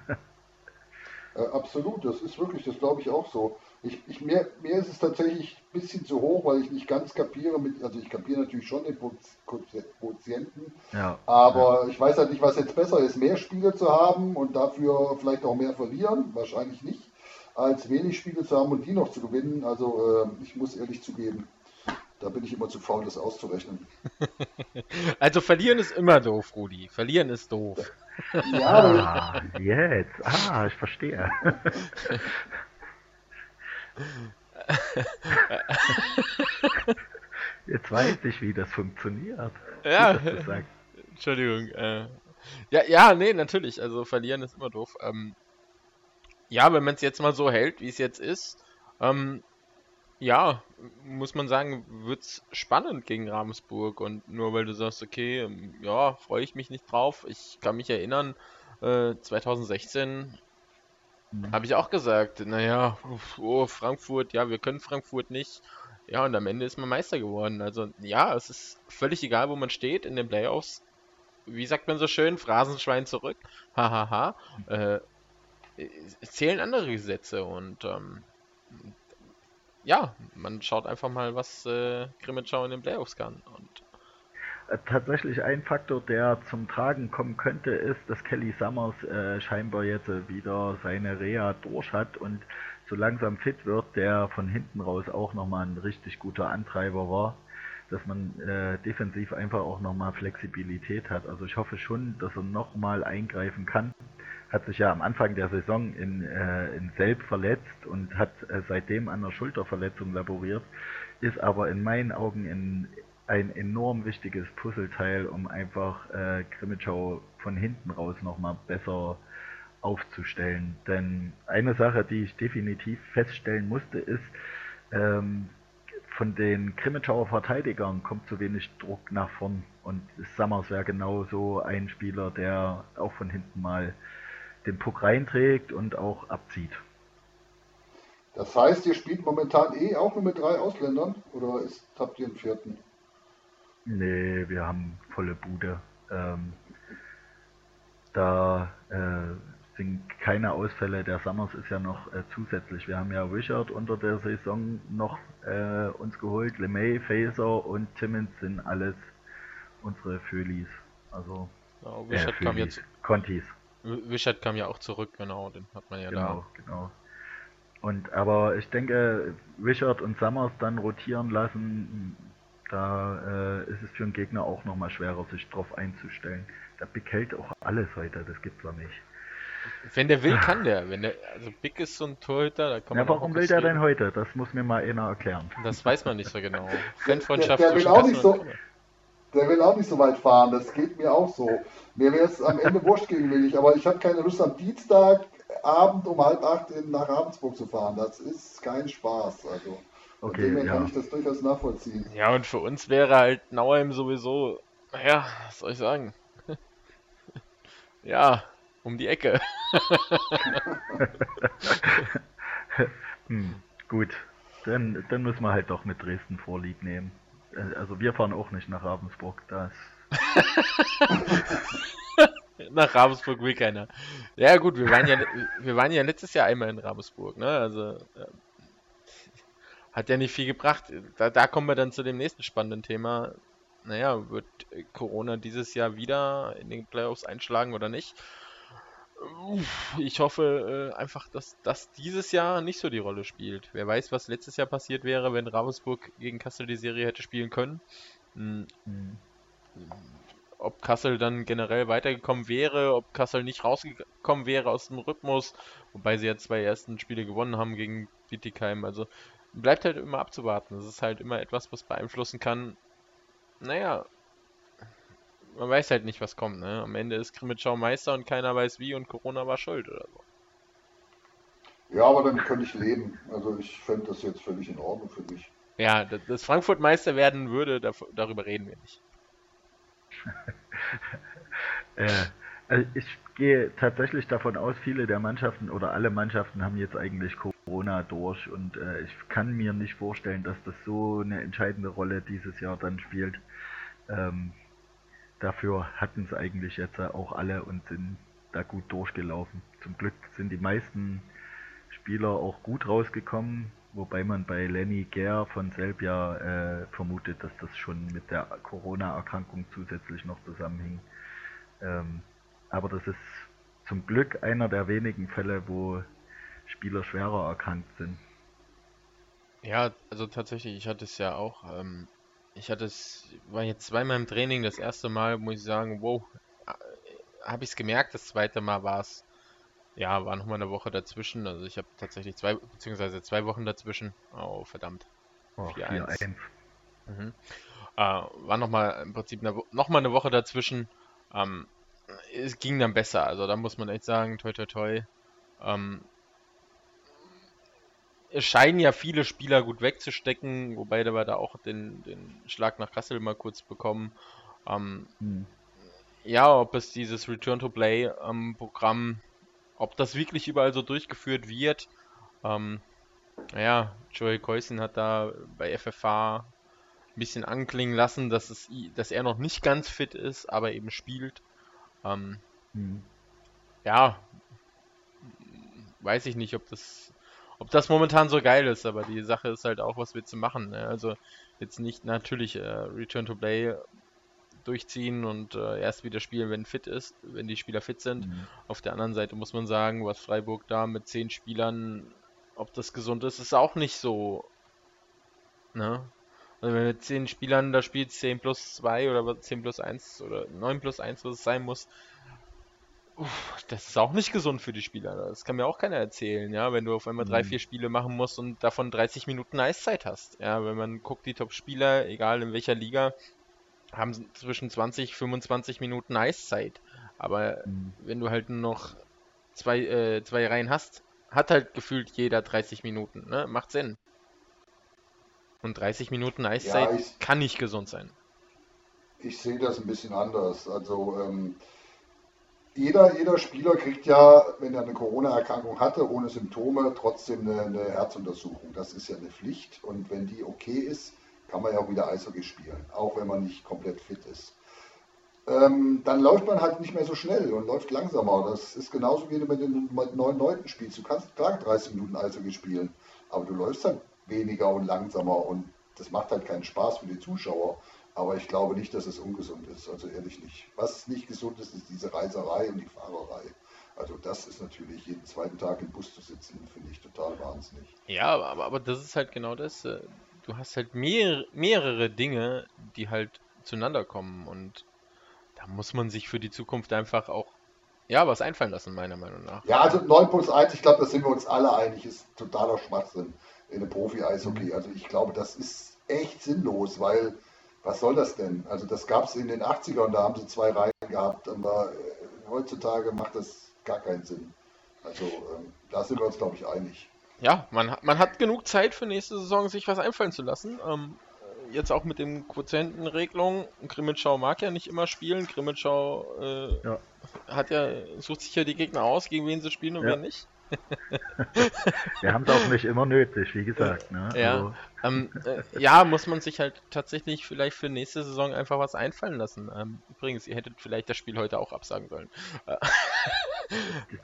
<laughs> äh, absolut, das ist wirklich, das glaube ich auch so. Ich, ich, mir, mir ist es tatsächlich ein bisschen zu hoch, weil ich nicht ganz kapiere, mit, also ich kapiere natürlich schon den Quotienten, ja, aber ja. ich weiß halt nicht, was jetzt besser ist, mehr Spiele zu haben und dafür vielleicht auch mehr verlieren, wahrscheinlich nicht, als wenig Spiele zu haben und die noch zu gewinnen. Also äh, ich muss ehrlich zugeben, da bin ich immer zu faul, das auszurechnen. <laughs> also verlieren ist immer doof, Rudi. Verlieren ist doof. Ja, ah, jetzt. Ah, ich verstehe. <laughs> <laughs> Jetzt weiß ich, wie das funktioniert. Ja, das Entschuldigung. Äh, ja, ja, nee, natürlich. Also verlieren ist immer doof. Ähm, ja, wenn man es jetzt mal so hält, wie es jetzt ist, ähm, ja, muss man sagen, wird's spannend gegen Ravensburg und nur weil du sagst, okay, ähm, ja, freue ich mich nicht drauf. Ich kann mich erinnern, äh, 2016 mhm. habe ich auch gesagt, naja, oh, Frankfurt, ja, wir können Frankfurt nicht. Ja, und am Ende ist man Meister geworden. Also ja, es ist völlig egal, wo man steht in den Playoffs. Wie sagt man so schön, Phrasenschwein zurück. Hahaha. äh, zählen andere Gesetze und ähm, ja, man schaut einfach mal, was äh, Grimmitschau in den Playoffs kann. Und Tatsächlich ein Faktor, der zum Tragen kommen könnte, ist, dass Kelly Summers äh, scheinbar jetzt wieder seine Reha durch hat und so langsam fit wird, der von hinten raus auch nochmal ein richtig guter Antreiber war, dass man äh, defensiv einfach auch nochmal Flexibilität hat. Also ich hoffe schon, dass er nochmal eingreifen kann hat sich ja am Anfang der Saison in, äh, in Selb verletzt und hat äh, seitdem an einer Schulterverletzung laboriert, ist aber in meinen Augen in, ein enorm wichtiges Puzzleteil, um einfach äh, Grimmitschau von hinten raus nochmal besser aufzustellen. Denn eine Sache, die ich definitiv feststellen musste, ist, ähm, von den Grimmitschauer Verteidigern kommt zu wenig Druck nach vorn. Und Summers wäre genauso ein Spieler, der auch von hinten mal den Puck reinträgt und auch abzieht. Das heißt, ihr spielt momentan eh auch nur mit drei Ausländern oder ist, habt ihr einen vierten? Nee, wir haben volle Bude. Ähm, da äh, sind keine Ausfälle. Der Summers ist ja noch äh, zusätzlich. Wir haben ja Richard unter der Saison noch äh, uns geholt. LeMay, Faser und Timmins sind alles unsere Föhlis. Also ja, Richard kam jetzt. Contis. Wischert kam ja auch zurück, genau, den hat man ja genau, da. Genau, Und aber ich denke, Richard und Summers dann rotieren lassen, da äh, ist es für einen Gegner auch nochmal schwerer, sich drauf einzustellen. Der Big hält auch alles heute, das gibt's doch nicht. Wenn der will, kann der. Wenn der, also Big ist so ein Torhüter, da kann man. Ja, warum will der denn heute? Das muss mir mal einer erklären. Das weiß man nicht so genau. Fanfreundschaft der, der will auch nicht so, der will auch nicht so weit fahren. Das geht mir auch so. Mir wäre es am Ende wurscht gegen mich, aber ich habe keine Lust am Dienstagabend um halb acht in, nach Ravensburg zu fahren. Das ist kein Spaß. Also okay, von dem ja. kann ich das durchaus nachvollziehen. Ja, und für uns wäre halt Nauheim sowieso, naja, was soll ich sagen? <laughs> ja, um die Ecke. <laughs> hm, gut, dann, dann müssen wir halt doch mit Dresden Vorlieb nehmen. Äh, also wir fahren auch nicht nach Ravensburg. Das <laughs> nach Ravensburg will keiner. Ja gut, wir waren ja, wir waren ja letztes Jahr einmal in Ravensburg, ne? Also äh, hat ja nicht viel gebracht. Da, da kommen wir dann zu dem nächsten spannenden Thema. Naja, wird Corona dieses Jahr wieder in den Playoffs einschlagen oder nicht? Ich hoffe äh, einfach, dass das dieses Jahr nicht so die Rolle spielt. Wer weiß, was letztes Jahr passiert wäre, wenn Ravensburg gegen Kassel die Serie hätte spielen können. Hm. Mhm. Ob Kassel dann generell weitergekommen wäre, ob Kassel nicht rausgekommen wäre aus dem Rhythmus, wobei sie ja zwei ersten Spiele gewonnen haben gegen Bietigheim. Also bleibt halt immer abzuwarten. Das ist halt immer etwas, was beeinflussen kann. Naja, man weiß halt nicht, was kommt. Ne? Am Ende ist Krimitschau Meister und keiner weiß wie und Corona war schuld oder so. Ja, aber damit könnte ich leben. Also ich fände das jetzt völlig in Ordnung für mich. Ja, dass Frankfurt Meister werden würde, darüber reden wir nicht. <laughs> äh, also ich gehe tatsächlich davon aus, viele der Mannschaften oder alle Mannschaften haben jetzt eigentlich Corona durch und äh, ich kann mir nicht vorstellen, dass das so eine entscheidende Rolle dieses Jahr dann spielt. Ähm, dafür hatten es eigentlich jetzt auch alle und sind da gut durchgelaufen. Zum Glück sind die meisten Spieler auch gut rausgekommen, wobei man bei Lenny Ger von Selb ja äh, vermutet, dass das schon mit der Corona-Erkrankung zusätzlich noch zusammenhing. Ähm, aber das ist zum Glück einer der wenigen Fälle, wo Spieler schwerer erkrankt sind. Ja, also tatsächlich, ich hatte es ja auch. Ähm, ich hatte es, war jetzt zweimal im Training. Das erste Mal muss ich sagen, wow, äh, habe ich es gemerkt. Das zweite Mal war es, ja, war nochmal eine Woche dazwischen. Also ich habe tatsächlich zwei, beziehungsweise zwei Wochen dazwischen. Oh, verdammt. Oh, 4-1. Mhm. Äh, war nochmal im Prinzip eine, nochmal eine Woche dazwischen. Ähm, es ging dann besser. Also da muss man echt sagen, toi toi toi. Ähm, es scheinen ja viele Spieler gut wegzustecken, wobei wir da auch den, den Schlag nach Kassel mal kurz bekommen. Ähm, hm. Ja, ob es dieses Return to Play ähm, Programm, ob das wirklich überall so durchgeführt wird. Ähm, naja, Joey Keusen hat da bei FFH ein bisschen anklingen lassen, dass, es, dass er noch nicht ganz fit ist, aber eben spielt. Ähm, hm. Ja, weiß ich nicht, ob das ob das momentan so geil ist, aber die Sache ist halt auch, was wir zu machen. Ne? Also jetzt nicht natürlich äh, Return to Play durchziehen und äh, erst wieder spielen, wenn fit ist, wenn die Spieler fit sind. Mhm. Auf der anderen Seite muss man sagen, was Freiburg da mit zehn Spielern, ob das gesund ist, ist auch nicht so. Ne? Also wenn mit zehn Spielern da spielt 10 plus 2 oder 10 plus 1 oder 9 plus 1, was es sein muss, das ist auch nicht gesund für die Spieler. Das kann mir auch keiner erzählen, ja, wenn du auf einmal drei, mhm. vier Spiele machen musst und davon 30 Minuten Eiszeit hast. Ja, wenn man guckt, die Top-Spieler, egal in welcher Liga, haben zwischen 20, 25 Minuten Eiszeit. Aber mhm. wenn du halt nur noch zwei, äh, zwei Reihen hast, hat halt gefühlt jeder 30 Minuten, ne? Macht Sinn. Und 30 Minuten Eiszeit ja, ich, kann nicht gesund sein. Ich sehe das ein bisschen anders. Also, ähm, jeder, jeder Spieler kriegt ja, wenn er eine Corona-Erkrankung hatte, ohne Symptome, trotzdem eine, eine, Herzuntersuchung. Das ist ja eine Pflicht. Und wenn die okay ist, kann man ja auch wieder Eishockey spielen, auch wenn man nicht komplett fit ist. Ähm, dann läuft man halt nicht mehr so schnell und läuft langsamer. Das ist genauso wie wenn du mit neun Leuten spielst. Du kannst klar 30 Minuten Eishockey spielen, aber du läufst halt weniger und langsamer und das macht halt keinen Spaß für die Zuschauer. Aber ich glaube nicht, dass es ungesund ist. Also ehrlich nicht. Was nicht gesund ist, ist diese Reiserei und die Fahrerei. Also das ist natürlich jeden zweiten Tag im Bus zu sitzen, finde ich total wahnsinnig. Ja, aber, aber das ist halt genau das. Äh, du hast halt mehr, mehrere Dinge, die halt zueinander kommen und da muss man sich für die Zukunft einfach auch ja, was einfallen lassen, meiner Meinung nach. Ja, also 9 plus 1, ich glaube, da sind wir uns alle einig, ist totaler Schwachsinn in einem Profi-Eishockey. Mhm. Also ich glaube, das ist echt sinnlos, weil was soll das denn? Also das gab es in den 80ern, da haben sie zwei Reihen gehabt, aber äh, heutzutage macht das gar keinen Sinn. Also ähm, da sind wir uns, glaube ich, einig. Ja, man, man hat genug Zeit für nächste Saison, sich was einfallen zu lassen. Ähm, jetzt auch mit den Quotientenregelungen. Grimmitschau mag ja nicht immer spielen. Grimmitschau äh, ja. hat ja, sucht sich ja die Gegner aus, gegen wen sie spielen und ja. wen nicht. <laughs> Wir haben es auch nicht immer nötig, wie gesagt. Ne? Ja. Also. Ähm, äh, ja, muss man sich halt tatsächlich vielleicht für nächste Saison einfach was einfallen lassen. Ähm, übrigens, ihr hättet vielleicht das Spiel heute auch absagen sollen.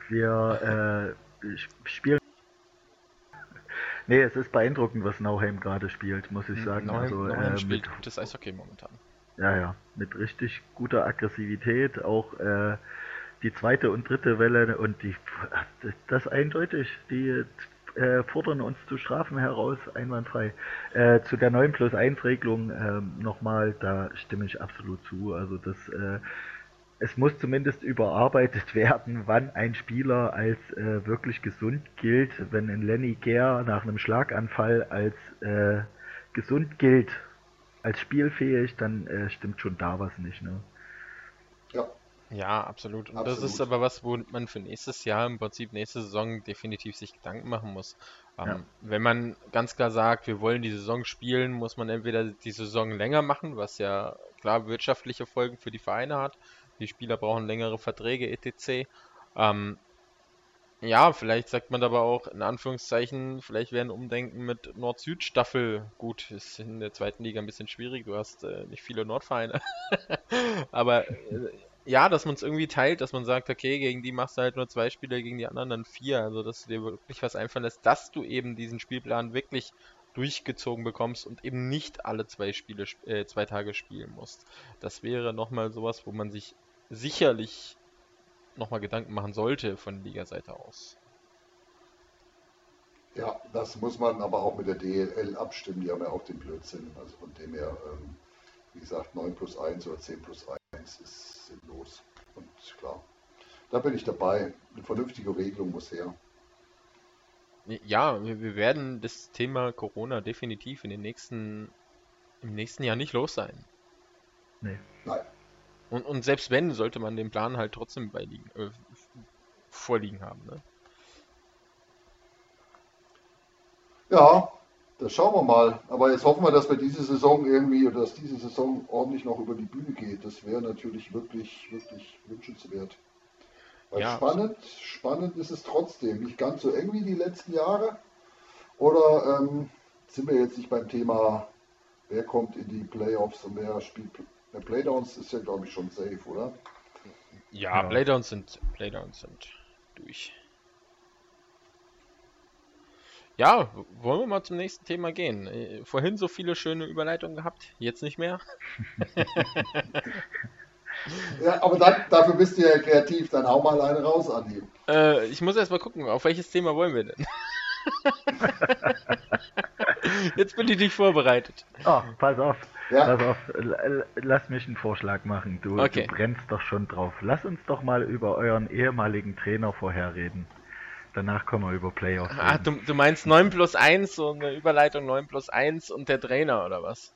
Wir äh, spielen. Nee, es ist beeindruckend, was Nauheim gerade spielt, muss ich hm, sagen. Nauheim, also, Nauheim äh, spielt mit, gutes Eishockey momentan. Ja, ja, mit richtig guter Aggressivität, auch äh, die zweite und dritte Welle und die das eindeutig, die äh, fordern uns zu Strafen heraus, einwandfrei. Äh, zu der 9 plus 1 Regelung äh, nochmal, da stimme ich absolut zu. Also das äh, es muss zumindest überarbeitet <laughs> werden, wann ein Spieler als äh, wirklich gesund gilt. Wenn ein Lenny Gare nach einem Schlaganfall als äh, gesund gilt, als spielfähig, dann stimmt schon da was nicht. Ne? Ja, ja, absolut. Und absolut. das ist aber was, wo man für nächstes Jahr, im Prinzip nächste Saison, definitiv sich Gedanken machen muss. Ähm, ja. Wenn man ganz klar sagt, wir wollen die Saison spielen, muss man entweder die Saison länger machen, was ja klar wirtschaftliche Folgen für die Vereine hat. Die Spieler brauchen längere Verträge, etc. Ähm, ja, vielleicht sagt man aber auch in Anführungszeichen, vielleicht wäre ein Umdenken mit Nord-Süd-Staffel gut. Ist in der zweiten Liga ein bisschen schwierig, du hast äh, nicht viele Nordvereine. <laughs> aber äh, ja, dass man es irgendwie teilt, dass man sagt, okay, gegen die machst du halt nur zwei Spiele, gegen die anderen dann vier. Also, dass du dir wirklich was einfallen lässt, dass du eben diesen Spielplan wirklich durchgezogen bekommst und eben nicht alle zwei Spiele, äh, zwei Tage spielen musst. Das wäre nochmal sowas, wo man sich sicherlich nochmal Gedanken machen sollte von Liga-Seite aus. Ja, das muss man aber auch mit der DLL abstimmen. Die haben ja auch den Blödsinn. Also von dem her, ähm, wie gesagt, 9 plus 1 oder 10 plus 1 ist sinnlos. Und klar, da bin ich dabei. Eine vernünftige Regelung muss her. Ja, wir werden das Thema Corona definitiv in den nächsten, im nächsten Jahr nicht los sein. Nee. Nein. Und, und selbst wenn, sollte man den Plan halt trotzdem beiliegen, äh, vorliegen haben. Ne? Ja, das schauen wir mal. Aber jetzt hoffen wir, dass wir diese Saison irgendwie oder dass diese Saison ordentlich noch über die Bühne geht. Das wäre natürlich wirklich, wirklich wünschenswert. Weil ja, spannend, spannend ist es trotzdem. Nicht ganz so eng wie die letzten Jahre. Oder ähm, sind wir jetzt nicht beim Thema, wer kommt in die Playoffs und wer spielt. Der Playdowns ist ja, glaube ich, schon safe, oder? Ja, ja. Playdowns sind, Playdowns sind durch. Ja, wollen wir mal zum nächsten Thema gehen. Äh, vorhin so viele schöne Überleitungen gehabt, jetzt nicht mehr. <laughs> ja, aber dann, dafür bist du ja kreativ. Dann hau mal eine raus, Andi. Äh, ich muss erst mal gucken, auf welches Thema wollen wir denn? <laughs> Jetzt bin ich nicht vorbereitet. Oh, pass auf. Ja. Pass auf. Lass mich einen Vorschlag machen. Du, okay. du brennst doch schon drauf. Lass uns doch mal über euren ehemaligen Trainer vorher reden. Danach kommen wir über Playoffs. Ah, du, du, meinst 9 plus 1, so eine Überleitung 9 plus 1 und der Trainer oder was?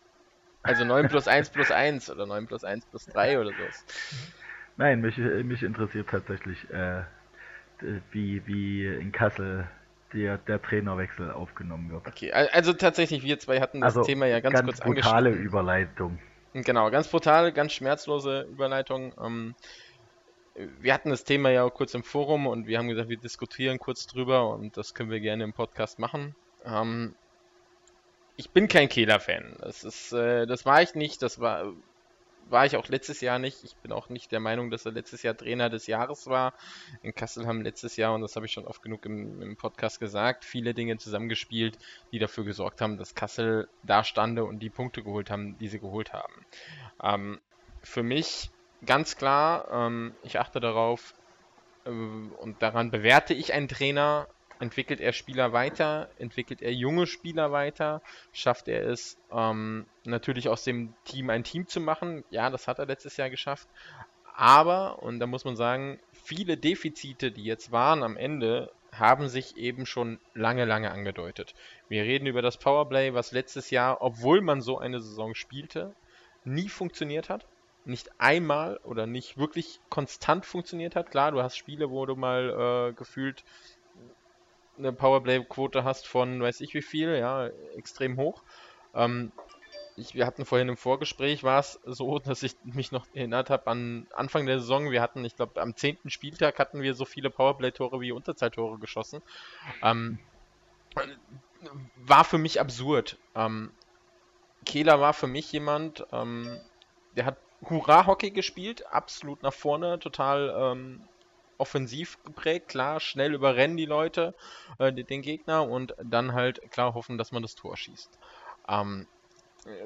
Also 9 plus 1 plus 1 oder 9 plus 1 plus 3 oder sowas. Nein, mich, mich interessiert tatsächlich, äh, wie, wie in Kassel der, der Trainerwechsel aufgenommen wird. Okay, also tatsächlich, wir zwei hatten das also Thema ja ganz, ganz kurz angeschnitten. Ganz brutale Überleitung. Genau, ganz brutale, ganz schmerzlose Überleitung. Ähm, wir hatten das Thema ja auch kurz im Forum und wir haben gesagt, wir diskutieren kurz drüber und das können wir gerne im Podcast machen. Ähm, ich bin kein Kehler-Fan. Das äh, das war ich nicht. Das war, war ich auch letztes Jahr nicht. Ich bin auch nicht der Meinung, dass er letztes Jahr Trainer des Jahres war. In Kassel haben letztes Jahr, und das habe ich schon oft genug im, im, Podcast gesagt, viele Dinge zusammengespielt, die dafür gesorgt haben, dass Kassel da stande und die Punkte geholt haben, die sie geholt haben. Ähm, für mich ganz klar, ähm, ich achte darauf äh, und daran bewerte ich einen Trainer. Entwickelt er Spieler weiter? Entwickelt er junge Spieler weiter? Schafft er es, ähm, natürlich aus dem Team ein Team zu machen? Ja, das hat er letztes Jahr geschafft. Aber, und da muss man sagen, viele Defizite, die jetzt waren am Ende, haben sich eben schon lange, lange angedeutet. Wir reden über das Powerplay, was letztes Jahr, obwohl man so eine Saison spielte, nie funktioniert hat nicht einmal oder nicht wirklich konstant funktioniert hat. Klar, du hast Spiele, wo du mal äh, gefühlt eine Powerplay-Quote hast von weiß ich wie viel, ja, extrem hoch. Ähm, ich, wir hatten vorhin im Vorgespräch, war es so, <laughs> dass ich mich noch erinnert habe an Anfang der Saison. Wir hatten, ich glaube, am 10. Spieltag hatten wir so viele Powerplay-Tore wie Unterzeittore geschossen. Ähm, war für mich absurd. Ähm, Kehler war für mich jemand, ähm, der hat Hurra-Hockey gespielt, absolut nach vorne, total ähm, offensiv geprägt, klar, schnell überrennen die Leute äh, den Gegner und dann halt klar hoffen, dass man das Tor schießt. Ähm,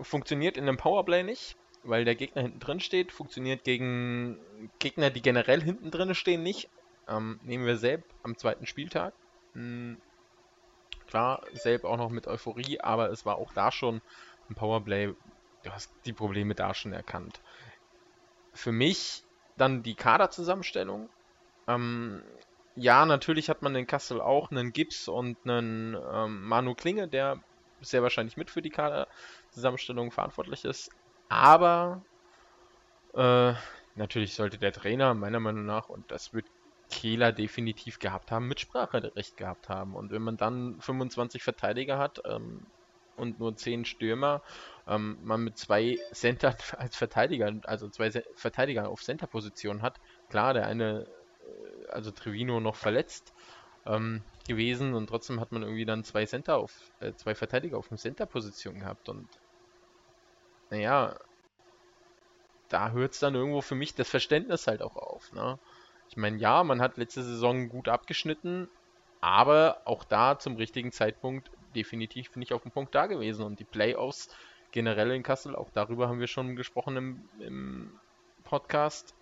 funktioniert in einem Powerplay nicht, weil der Gegner hinten drin steht, funktioniert gegen Gegner, die generell hinten drin stehen, nicht. Ähm, nehmen wir selbst am zweiten Spieltag. Hm, klar, selbst auch noch mit Euphorie, aber es war auch da schon ein Powerplay. Du hast die Probleme da schon erkannt. Für mich dann die Kaderzusammenstellung. Ähm, ja, natürlich hat man in Kassel auch einen Gips und einen ähm, Manu Klinge, der sehr wahrscheinlich mit für die Kaderzusammenstellung verantwortlich ist. Aber äh, natürlich sollte der Trainer meiner Meinung nach, und das wird Kehler definitiv gehabt haben, Mitspracherecht gehabt haben. Und wenn man dann 25 Verteidiger hat ähm, und nur 10 Stürmer, ähm, man mit zwei Center <laughs> als Verteidiger, also zwei Verteidiger auf Center-Position hat, klar, der eine, äh, also Trevino noch verletzt, ähm, gewesen und trotzdem hat man irgendwie dann zwei Center auf, äh, zwei Verteidiger auf dem Center-Position gehabt und naja, da hört es dann irgendwo für mich das Verständnis halt auch auf. Ne? Ich meine, ja, man hat letzte Saison gut abgeschnitten, aber auch da zum richtigen Zeitpunkt definitiv bin ich auf dem Punkt da gewesen und die Playoffs generell in Kassel, auch darüber haben wir schon gesprochen im, im Podcast.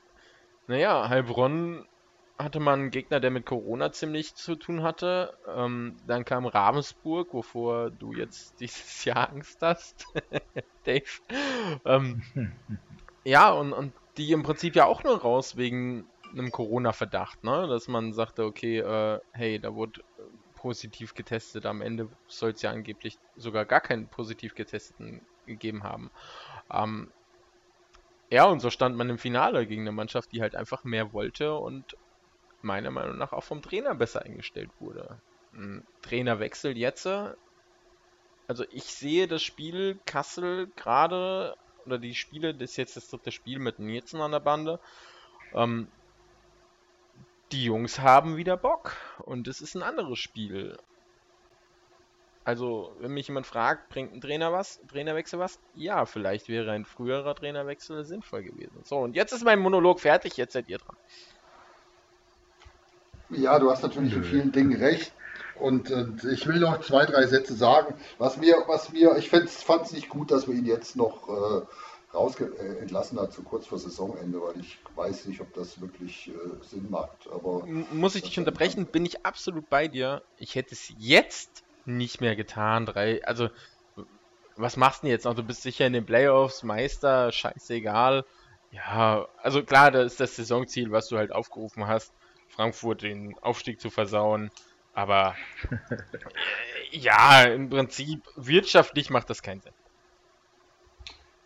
Naja, Heilbronn hatte man einen Gegner, der mit Corona ziemlich zu tun hatte. Ähm, dann kam Ravensburg, wovor du jetzt <laughs> dieses Jahr Angst hast, <laughs> Dave. Ähm, <laughs> ja, und, und die im Prinzip ja auch nur raus wegen einem Corona-Verdacht, ne? Dass man sagte, okay, äh, hey, da wurde positiv getestet. Am Ende soll es ja angeblich sogar gar keinen positiv getesteten gegeben haben. Ähm, ja, und so stand man im Finale gegen eine Mannschaft, die halt einfach mehr wollte und meiner Meinung nach auch vom Trainer besser eingestellt wurde. Ein Trainerwechsel jetzt. Also ich sehe das Spiel Kassel gerade, oder die Spiele, das ist jetzt das dritte Spiel mit Nielsen an der Bande. Ähm, die Jungs haben wieder Bock und es ist ein anderes Spiel. Also, wenn mich jemand fragt, bringt ein Trainer was, Trainerwechsel was? Ja, vielleicht wäre ein früherer Trainerwechsel sinnvoll gewesen. So, und jetzt ist mein Monolog fertig, jetzt seid ihr dran. Ja, du hast natürlich in vielen Dingen recht. Und, und, ich will noch zwei, drei Sätze sagen. Was mir, was mir, ich fand es nicht gut, dass wir ihn jetzt noch äh, raus äh, entlassen hat, so kurz vor Saisonende, weil ich weiß nicht, ob das wirklich äh, Sinn macht. Aber muss ich dich unterbrechen? Bin ich absolut bei dir. Ich hätte es jetzt nicht mehr getan. Drei, also was machst du denn jetzt noch? Du bist sicher in den Playoffs, Meister, scheißegal. Ja, also klar, das ist das Saisonziel, was du halt aufgerufen hast. Frankfurt den Aufstieg zu versauen. Aber ja, im Prinzip wirtschaftlich macht das keinen Sinn.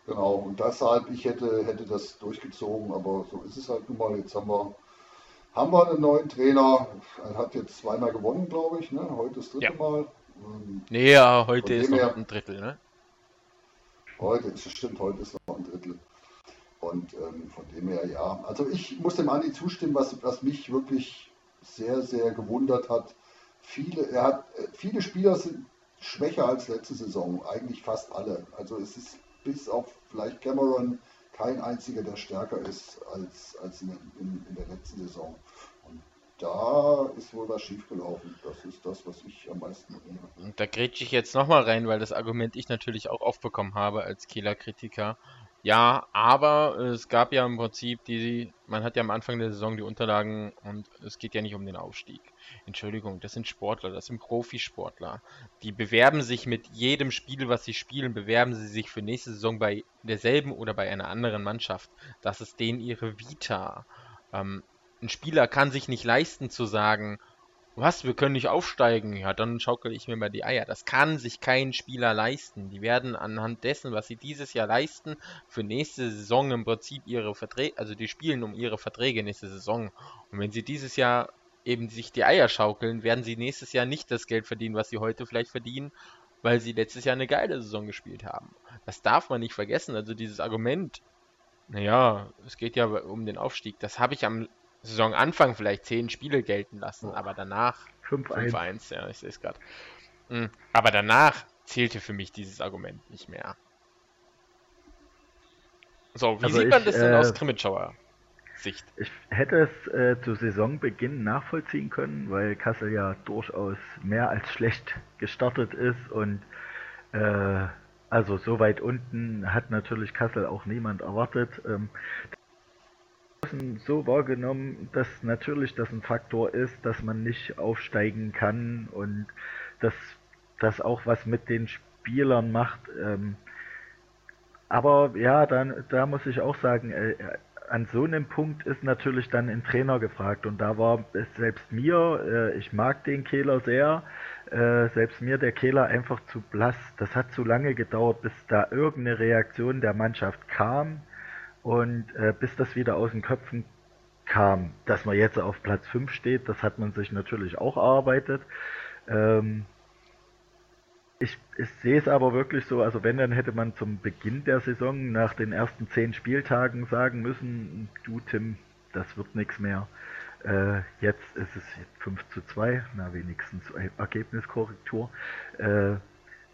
Genau, und deshalb, ich hätte, hätte das durchgezogen, aber so ist es halt nun mal. Jetzt haben wir, haben wir einen neuen Trainer. Er hat jetzt zweimal gewonnen, glaube ich. Ne? Heute das dritte ja. Mal. Nee, ja, heute ist noch her, ein Drittel, ne? Heute, ist stimmt, heute ist noch ein Drittel. Und ähm, von dem her, ja. Also ich muss dem Andi zustimmen, was, was mich wirklich sehr, sehr gewundert hat. Viele, er hat, äh, viele Spieler sind schwächer als letzte Saison, eigentlich fast alle. Also es ist bis auf vielleicht Cameron kein einziger, der stärker ist als, als in, in, in der letzten Saison. Da ist wohl was schiefgelaufen. Das ist das, was ich am meisten erinnere. Und da grätsche ich jetzt nochmal rein, weil das Argument ich natürlich auch aufbekommen habe als Kieler-Kritiker. Ja, aber es gab ja im Prinzip die, man hat ja am Anfang der Saison die Unterlagen und es geht ja nicht um den Aufstieg. Entschuldigung, das sind Sportler, das sind Profisportler. Die bewerben sich mit jedem Spiel, was sie spielen, bewerben sie sich für nächste Saison bei derselben oder bei einer anderen Mannschaft. Das ist denen ihre Vita. Ähm, ein Spieler kann sich nicht leisten zu sagen, was, wir können nicht aufsteigen. Ja, dann schaukel ich mir mal die Eier. Das kann sich kein Spieler leisten. Die werden anhand dessen, was sie dieses Jahr leisten, für nächste Saison im Prinzip ihre Verträge, also die spielen um ihre Verträge nächste Saison. Und wenn sie dieses Jahr eben sich die Eier schaukeln, werden sie nächstes Jahr nicht das Geld verdienen, was sie heute vielleicht verdienen. weil sie letztes Jahr eine geile Saison gespielt haben. Das darf man nicht vergessen. Also dieses Argument, naja, es geht ja um den Aufstieg, das habe ich am Saisonanfang vielleicht 10 Spiele gelten lassen, oh. aber danach 5-1. Ja, ich sehe es gerade. Hm, aber danach zählte für mich dieses Argument nicht mehr. So, wie also sieht man ich, das denn äh, aus Krimitschauer Sicht? Ich hätte es äh, zu Saisonbeginn nachvollziehen können, weil Kassel ja durchaus mehr als schlecht gestartet ist und äh, also so weit unten hat natürlich Kassel auch niemand erwartet. Ähm, so wahrgenommen, dass natürlich das ein Faktor ist, dass man nicht aufsteigen kann und dass das auch was mit den Spielern macht. Ähm, aber ja, dann, da muss ich auch sagen, äh, an so einem Punkt ist natürlich dann ein Trainer gefragt. Und da war es selbst mir, äh, ich mag den Kehler sehr, äh, selbst mir der Kehler einfach zu blass. Das hat zu lange gedauert, bis da irgendeine Reaktion der Mannschaft kam und äh, bis das wieder aus den Köpfen kam. Dass man jetzt auf Platz 5 steht, das hat man sich natürlich auch erarbeitet. Ähm, ich, ich sehe es aber wirklich so, also wenn, dann hätte man zum Beginn der Saison nach den ersten zehn Spieltagen sagen müssen, du Tim, das wird nichts mehr. Äh, jetzt ist es 5 zu 2, na wenigstens Ergebniskorrektur. Äh,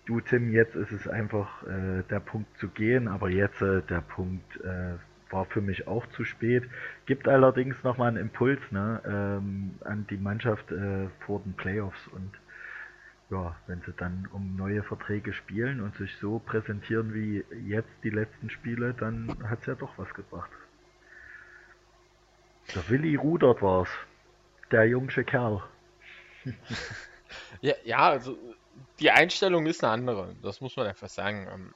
du Tim, jetzt ist es einfach äh, der Punkt zu gehen, aber jetzt äh, der Punkt äh, war für mich auch zu spät. Gibt allerdings nochmal einen Impuls ne, ähm, an die Mannschaft äh, vor den Playoffs und ja, wenn sie dann um neue Verträge spielen und sich so präsentieren wie jetzt die letzten Spiele, dann hat es ja doch was gebracht. Der Willi Rudert war's. Der jungsche Kerl. <laughs> ja, ja, also die Einstellung ist eine andere. Das muss man einfach sagen. Ähm,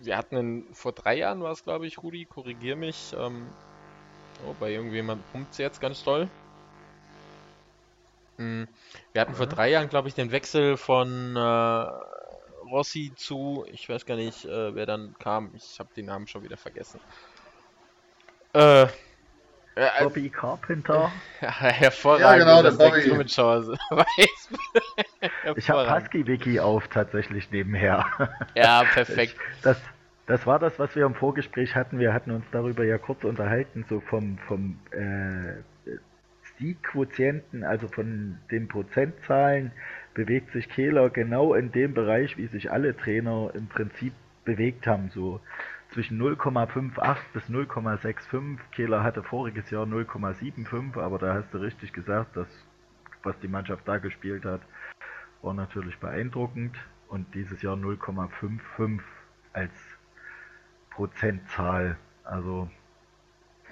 wir hatten in, vor drei Jahren war es, glaube ich, Rudi, korrigier mich. Ähm, oh, bei irgendjemand pumpt es jetzt ganz toll. Hm, wir hatten vor drei Jahren, glaube ich, den Wechsel von äh, Rossi zu, ich weiß gar nicht, äh, wer dann kam. Ich habe den Namen schon wieder vergessen. Äh, äh, Bobby Carpenter. Ja, <laughs> hervorragend. Ja, genau, der Bobby. <laughs> ich habe Husky-Wiki auf tatsächlich nebenher. <laughs> Ja, perfekt. Das, das war das, was wir im Vorgespräch hatten. Wir hatten uns darüber ja kurz unterhalten, so vom, vom äh, Siegquotienten, also von den Prozentzahlen, bewegt sich Kehler genau in dem Bereich, wie sich alle Trainer im Prinzip bewegt haben, so zwischen 0,58 bis 0,65. Kehler hatte voriges Jahr 0,75, aber da hast du richtig gesagt, dass was die Mannschaft da gespielt hat, war natürlich beeindruckend und dieses Jahr 0,55 als Prozentzahl, also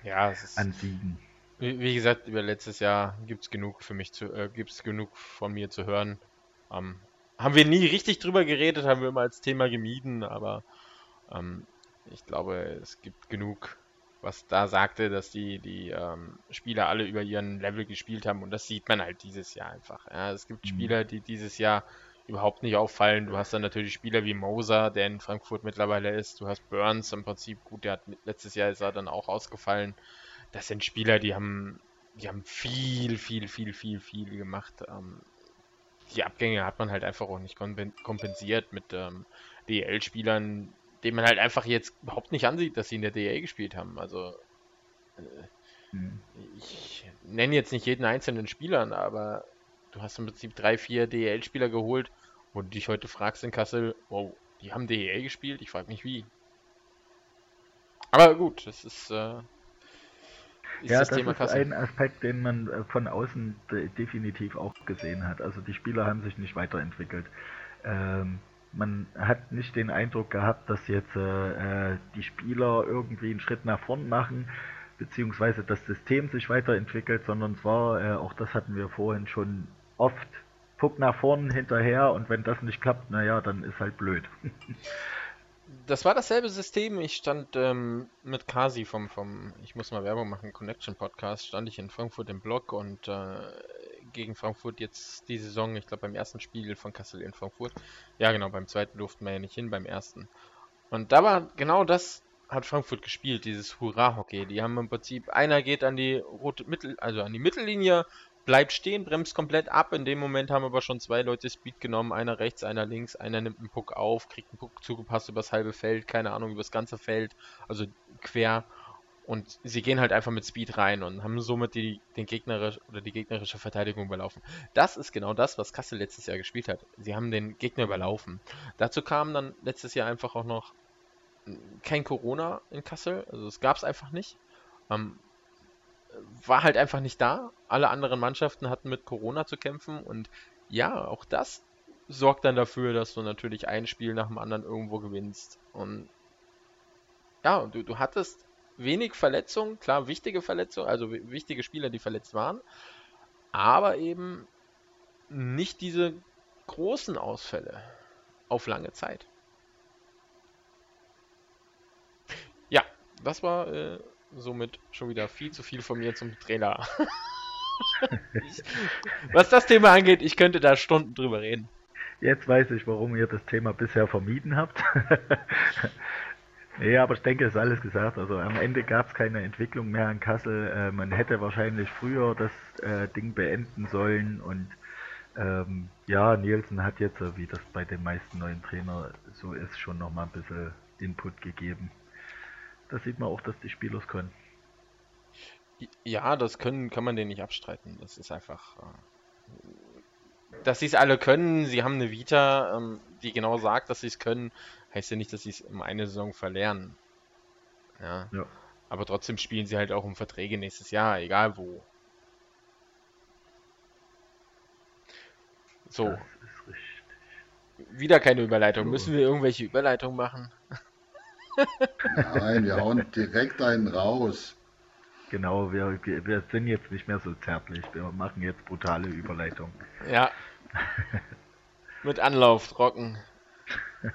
ja, an Siegen. Wie, wie gesagt, über letztes Jahr gibt es genug für mich zu, äh, gibt's genug von mir zu hören. Ähm, haben wir nie richtig drüber geredet, haben wir immer als Thema gemieden, aber ähm, ich glaube, es gibt genug, was da sagte, dass die, die ähm, Spieler alle über ihren Level gespielt haben und das sieht man halt dieses Jahr einfach. Ja, es gibt mhm. Spieler, die dieses Jahr überhaupt nicht auffallen. Du hast dann natürlich Spieler wie Moser, der in Frankfurt mittlerweile ist. Du hast Burns im Prinzip, gut, der hat letztes Jahr ist er dann auch ausgefallen das sind Spieler, die haben, die haben viel, viel, viel, viel, viel gemacht. Ähm, die Abgänge hat man halt einfach auch nicht kompensiert mit ähm, DL-Spielern, denen man halt einfach jetzt überhaupt nicht ansieht, dass sie in der DL gespielt haben. Also hm. ich nenne jetzt nicht jeden einzelnen Spielern, aber du hast im Prinzip drei, vier DL-Spieler geholt, wo du dich heute fragst in Kassel, wow, die haben DL gespielt? Ich frage mich wie. Aber gut, das ist äh, ist ja, das, das ist Kassel. ein Aspekt, den man äh, von außen de definitiv auch gesehen hat. Also die Spieler haben sich nicht weiterentwickelt. Ähm, man hat nicht den Eindruck gehabt, dass jetzt äh, äh, die Spieler irgendwie einen Schritt nach vorn machen, beziehungsweise das System sich weiterentwickelt, sondern zwar, äh, auch das hatten wir vorhin schon oft, guck nach vorn hinterher und wenn das nicht klappt, naja, dann ist halt blöd. <laughs> das war dasselbe System. Ich stand ähm, mit Kasi vom, vom, ich muss mal Werbung machen, Connection Podcast, stand ich in Frankfurt im Blog und äh, gegen Frankfurt jetzt die Saison, ich glaube beim ersten Spiel von Kassel in Frankfurt. Ja genau, beim zweiten durften wir ja nicht hin, beim ersten. Und da war genau das hat Frankfurt gespielt, dieses Hurra-Hockey. Die haben im Prinzip, einer geht an die rote Mittel, also an die Mittellinie, bleibt stehen, bremst komplett ab. In dem Moment haben aber schon zwei Leute Speed genommen. Einer rechts, einer links. Einer nimmt einen Puck auf, kriegt einen Puck zugepasst übers halbe Feld. Keine Ahnung, übers ganze Feld. Also quer. Und sie gehen halt einfach mit Speed rein und haben somit die, den gegnerisch, oder die gegnerische Verteidigung überlaufen. Das ist genau das, was Kassel letztes Jahr gespielt hat. Sie haben den Gegner überlaufen. Dazu kam dann letztes Jahr einfach auch noch kein Corona in Kassel. Also es gab es einfach nicht. Ähm, war halt einfach nicht da. Alle anderen Mannschaften hatten mit Corona zu kämpfen und ja, auch das sorgt dann dafür, dass du natürlich ein Spiel nach dem anderen irgendwo gewinnst. Und ja, du, du hattest wenig Verletzungen, klar, wichtige Verletzungen, also wichtige Spieler, die verletzt waren, aber eben nicht diese großen Ausfälle auf lange Zeit. Ja, das war äh, somit schon wieder viel zu viel von mir zum Trainer. ich, <laughs> was das Thema angeht, ich könnte da Stunden drüber reden. Jetzt weiß ich, warum ihr das Thema bisher vermieden habt. Nee, aber ich denke, es ist alles gesagt. Also am Ende gab es keine Entwicklung mehr in Kassel. Äh, man hätte wahrscheinlich früher das äh, Ding beenden sollen und ähm, ja, Nielsen hat jetzt, wie das bei den meisten neuen Trainern so ist, schon nochmal ein bisschen Input gegeben. Da sieht man auch, dass die Spieler es können. Ja, das können kann man denen nicht abstreiten. Das ist einfach. Äh, dass sie es alle können, sie haben eine Vita, ähm, die genau sagt, dass sie es können, heißt ja nicht, dass sie es in eine Saison verlernen. Ja. ja. Aber trotzdem spielen sie halt auch um Verträge nächstes Jahr, egal wo. So. Wieder keine Überleitung. Müssen wir irgendwelche Überleitungen machen? Nein, wir hauen direkt einen raus. Genau, wir, wir sind jetzt nicht mehr so zärtlich. Wir machen jetzt brutale Überleitung. Ja. <laughs> Mit Anlauf trocken. <laughs>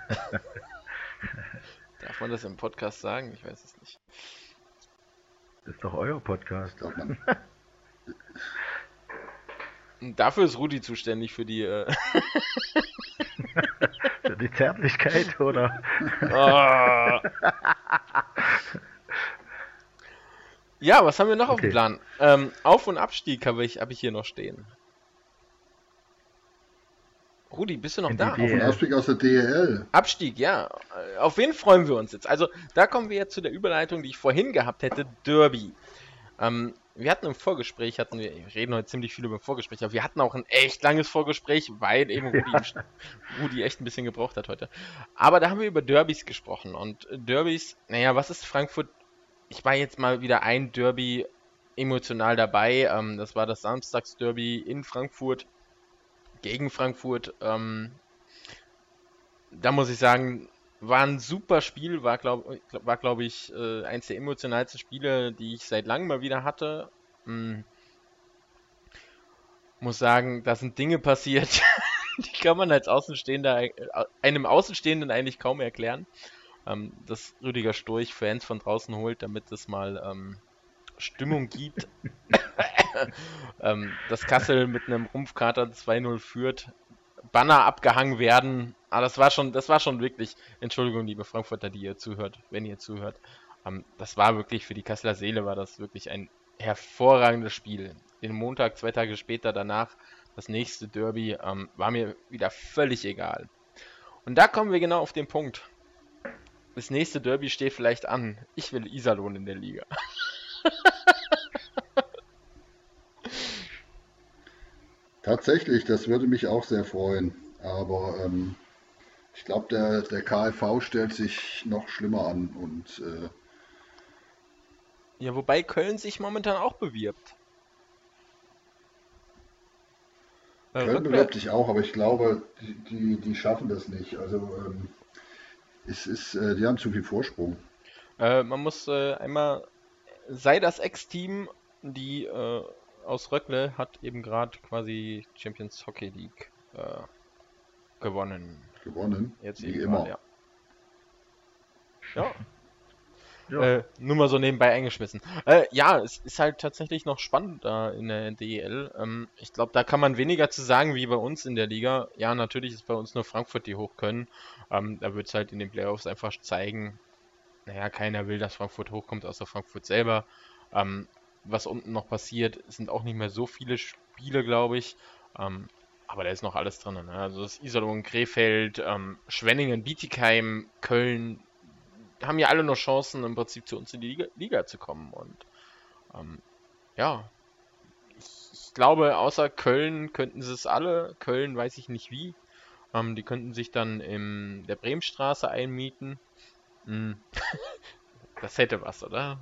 Darf man das im Podcast sagen? Ich weiß es nicht. Das ist doch euer Podcast. <laughs> Dafür ist Rudi zuständig für die. Äh für die Zärtlichkeit, oder? Oh. Ja, was haben wir noch okay. auf dem Plan? Ähm, Auf- und Abstieg habe ich, hab ich hier noch stehen. Rudi, bist du noch da? Auf und Abstieg aus der DEL. Abstieg, ja. Auf wen freuen wir uns jetzt? Also, da kommen wir jetzt zu der Überleitung, die ich vorhin gehabt hätte: Derby. Ähm, wir hatten im Vorgespräch, hatten wir, wir reden heute ziemlich viel über Vorgespräch, aber wir hatten auch ein echt langes Vorgespräch, weil eben <laughs> Rudi, ja. Rudi echt ein bisschen gebraucht hat heute. Aber da haben wir über Derbys gesprochen und Derbys, naja, was ist Frankfurt? Ich war jetzt mal wieder ein Derby emotional dabei. Ähm, das war das Samstagsderby in Frankfurt gegen Frankfurt. Ähm, da muss ich sagen, war ein super Spiel, war glaube war, glaub ich äh, eins der emotionalsten Spiele, die ich seit langem mal wieder hatte. Hm. Muss sagen, da sind Dinge passiert, <laughs> die kann man als Außenstehender, äh, einem Außenstehenden eigentlich kaum erklären. Ähm, dass Rüdiger Storch Fans von draußen holt, damit es mal ähm, Stimmung gibt. <laughs> ähm, dass Kassel mit einem Rumpfkater 2-0 führt, Banner abgehangen werden. Aber ah, das war schon, das war schon wirklich, Entschuldigung, liebe Frankfurter, die ihr zuhört, wenn ihr zuhört. Ähm, das war wirklich für die Kasseler Seele war das wirklich ein hervorragendes Spiel. Den Montag, zwei Tage später danach, das nächste Derby, ähm, war mir wieder völlig egal. Und da kommen wir genau auf den Punkt. Das nächste Derby steht vielleicht an. Ich will Iserlohn in der Liga. <laughs> Tatsächlich, das würde mich auch sehr freuen. Aber ähm, ich glaube, der, der KfV stellt sich noch schlimmer an. Und, äh, ja, wobei Köln sich momentan auch bewirbt. Äh, Köln bewirbt sich auch, aber ich glaube, die, die, die schaffen das nicht. Also ähm, es ist, äh, die haben zu viel Vorsprung. Äh, man muss äh, einmal, sei das Ex-Team, die äh, aus Röckle hat eben gerade quasi Champions Hockey League äh, gewonnen. Gewonnen? Jetzt Wie immer. Mal, ja. Ja. Ja. Äh, nur mal so nebenbei eingeschmissen. Äh, ja, es ist halt tatsächlich noch spannend da in der DEL. Ähm, ich glaube, da kann man weniger zu sagen wie bei uns in der Liga. Ja, natürlich ist bei uns nur Frankfurt, die hoch können. Ähm, da wird es halt in den Playoffs einfach zeigen. Naja, keiner will, dass Frankfurt hochkommt, außer Frankfurt selber. Ähm, was unten noch passiert, sind auch nicht mehr so viele Spiele, glaube ich. Ähm, aber da ist noch alles drin. Ne? Also das Iserlohn, Krefeld, ähm, Schwenningen, Bietigheim, Köln haben ja alle noch Chancen, im Prinzip zu uns in die Liga, Liga zu kommen. Und ähm, ja, ich, ich, glaube, außer Köln könnten sie es alle. Köln weiß ich nicht wie. Ähm, die könnten sich dann in der Bremenstraße einmieten. Hm. <laughs> das hätte was, oder?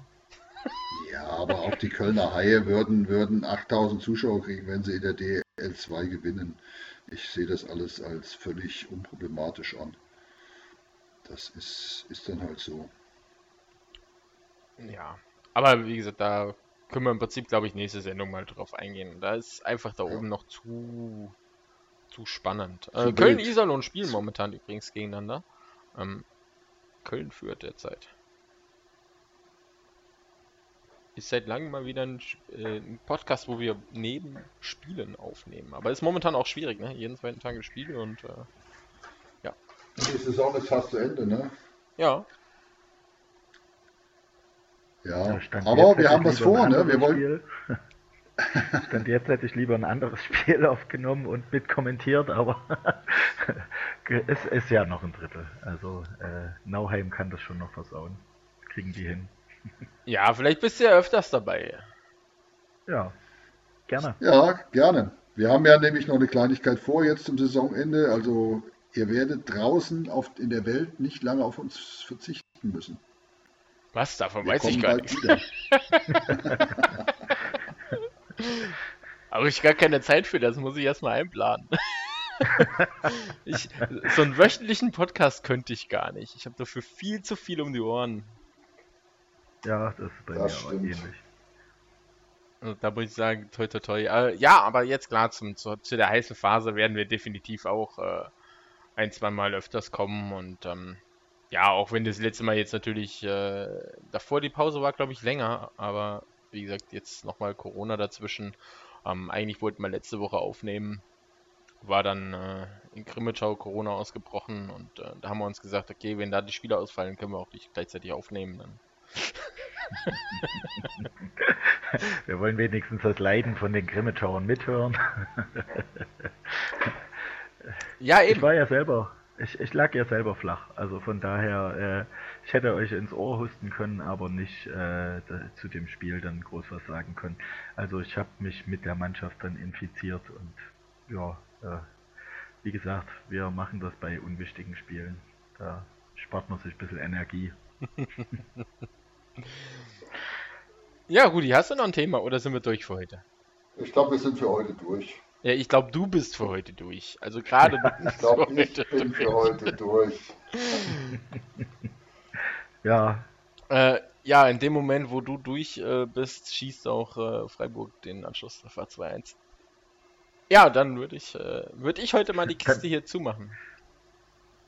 Ja, aber auch die Kölner Haie würden, würden 8000 Zuschauer kriegen, wenn sie in der DL2 gewinnen. Ich sehe das alles als völlig unproblematisch an. Das ist, ist dann halt so. Ja, aber wie gesagt, da können wir im Prinzip, glaube ich, nächste Sendung mal drauf eingehen. Da ist einfach da ja. oben noch zu, zu spannend. Äh, Köln-Iserlohn spielen momentan übrigens gegeneinander. Ähm, Köln führt derzeit ist seit langem mal wieder ein, äh, ein, Podcast, wo wir neben Spielen aufnehmen. Aber ist momentan auch schwierig, ne? Jeden zweiten Tag ein Spiel und äh. Die Saison ist fast zu Ende, ne? Ja. Ja, aber wir haben was vor, ne? Wir wollen. <laughs> Stand jetzt hätte ich lieber ein anderes Spiel <laughs> aufgenommen und mit kommentiert, aber <laughs> es ist ja noch ein Drittel. Also äh, Nauheim kann das schon noch versauen. Kriegen die hin. Ja, vielleicht bist du ja öfters dabei. Ja, gerne. Ja, gerne. Wir haben ja nämlich noch eine Kleinigkeit vor jetzt zum Saisonende. Also ihr werdet draußen auf, in der Welt nicht lange auf uns verzichten müssen. Was? Davon Wir weiß ich gar nicht. <laughs> Aber ich gar keine Zeit für das, muss ich erstmal einplanen. <laughs> ich, so einen wöchentlichen Podcast könnte ich gar nicht. Ich habe dafür viel zu viel um die Ohren. Ja, das ist bei das mir stimmt. auch ähnlich. Also da muss ich sagen, toi toi toi. Äh, ja, aber jetzt klar, zum, zu, zu, der heißen Phase werden wir definitiv auch äh, ein, zwei Mal öfters kommen und ähm, ja, auch wenn das letzte Mal jetzt natürlich äh, davor die Pause war, glaube ich, länger, aber wie gesagt, jetzt nochmal Corona dazwischen. Ähm, eigentlich wollten wir letzte Woche aufnehmen, war dann äh, in Grimmitschau Corona ausgebrochen und äh, da haben wir uns gesagt, okay, wenn da die Spiele ausfallen, können wir auch nicht gleichzeitig aufnehmen. Dann <laughs> Wir wollen wenigstens das Leiden von den Grimmitschauern mithören. <laughs> ja, eben. Ich war ja selber, ich, ich lag ja selber flach. Also von daher, äh, ich hätte euch ins Ohr husten können, aber nicht äh, zu dem Spiel dann groß was sagen können. Also ich habe mich mit der Mannschaft dann infiziert und ja, äh, wie gesagt, wir machen das bei unwichtigen Spielen. Da spart man sich ein bisschen Energie. <laughs> Ja, Rudi, hast du noch ein Thema oder sind wir durch für heute? Ich glaube, wir sind für heute durch. Ja, ich glaube, du bist für heute durch. Also gerade du <laughs> bist Ich glaube, ich bin für heute durch. <laughs> ja. Äh, ja, in dem Moment, wo du durch äh, bist, schießt auch äh, Freiburg den Anschlusstreffer 2-1. Ja, dann würde ich, äh, würd ich heute mal die Kiste hier zumachen.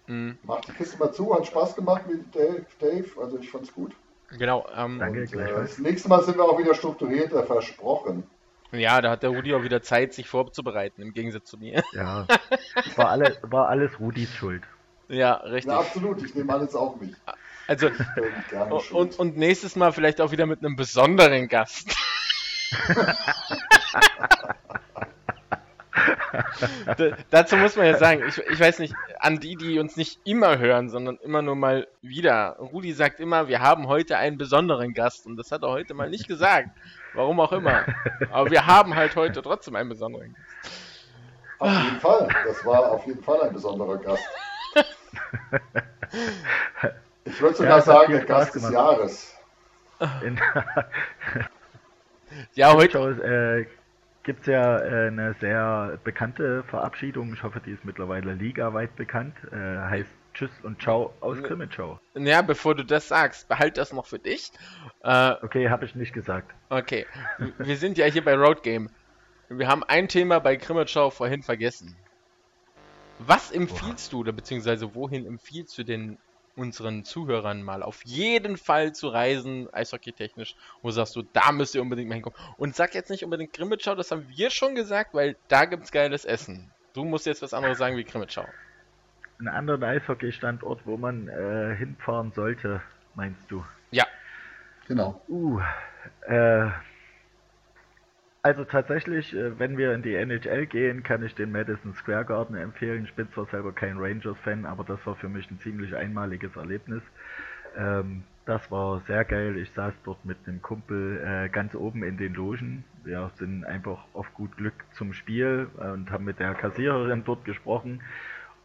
Mhm. Mach die Kiste mal zu, hat Spaß gemacht mit Dave, Dave also ich fand's gut. Genau. Ähm, Danke, und, äh, das nächste Mal sind wir auch wieder strukturierter, versprochen. Ja, da hat der Rudi auch wieder Zeit, sich vorzubereiten, im Gegensatz zu mir. Ja, war, alle, war alles Rudis Schuld. Ja, richtig. Ja, absolut, ich nehme alles auf mich. Also, und, und nächstes Mal vielleicht auch wieder mit einem besonderen Gast. <laughs> dazu muss man ja sagen, ich, ich weiß nicht, an die, die uns nicht immer hören, sondern immer nur mal wieder. Rudi sagt immer, wir haben heute einen besonderen Gast und das hat er heute mal nicht gesagt. Warum auch immer. Aber wir haben halt heute trotzdem einen besonderen Gast. Auf jeden Fall. Das war auf jeden Fall ein besonderer Gast. Ich würde sogar ja, sagen, der Gast des Jahres. <laughs> ja, heute. Äh, gibt es ja äh, eine sehr bekannte Verabschiedung. Ich hoffe, die ist mittlerweile ligaweit bekannt. Äh, heißt Tschüss und Ciao aus Krimitschau. Ja, bevor du das sagst, behalt das noch für dich. Äh, okay, habe ich nicht gesagt. Okay, wir sind ja hier bei Road Game. Wir haben ein Thema bei Krimitschau vorhin vergessen. Was empfiehlst Oha. du, oder beziehungsweise wohin empfiehlst du den unseren Zuhörern mal auf jeden Fall zu reisen, eishockey-technisch, wo sagst du, da müsst ihr unbedingt mal hinkommen. Und sag jetzt nicht unbedingt Grimmitschau, das haben wir schon gesagt, weil da gibt's geiles Essen. Du musst jetzt was anderes sagen wie Grimmitschau. Ein anderer Eishockey-Standort, wo man äh, hinfahren sollte, meinst du? Ja. Genau. Uh, äh, Also tatsächlich, äh, wenn wir in die NHL gehen, kann ich den Madison Square Garden empfehlen. Ich bin zwar selber kein Rangers-Fan, aber das war für mich ein ziemlich einmaliges Erlebnis. Ähm, das war sehr geil. Ich saß dort mit einem Kumpel äh, ganz oben in den Logen. Wir sind einfach auf gut Glück zum Spiel äh, und haben mit der Kassiererin dort gesprochen.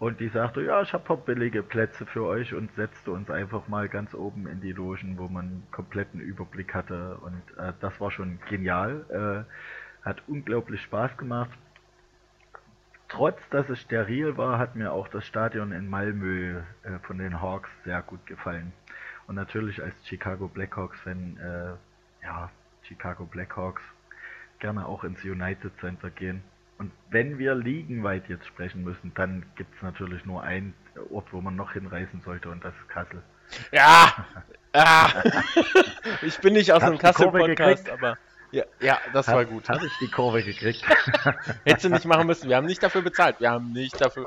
Und die sagte, ja, ich habe billige Plätze für euch und setzte uns einfach mal ganz oben in die Logen, wo man einen kompletten Überblick hatte. Und äh, das war schon genial. Äh, hat unglaublich Spaß gemacht. Trotz dass es steril war, hat mir auch das Stadion in Malmö äh, von den Hawks sehr gut gefallen. Und natürlich als Chicago Blackhawks-Fan, äh, ja, Chicago Blackhawks, gerne auch ins United Center gehen. Und wenn wir liegenweit jetzt sprechen müssen, dann gibt es natürlich nur einen Ort, wo man noch hinreisen sollte, und das ist Kassel. Ja! ah. <laughs> ich bin nicht aus einem Kassel-Podcast, aber. Ja, ja das hab, war gut. Habe ich die Kurve gekriegt. <laughs> Hättest du nicht machen müssen. Wir haben nicht dafür bezahlt. Wir haben nicht dafür,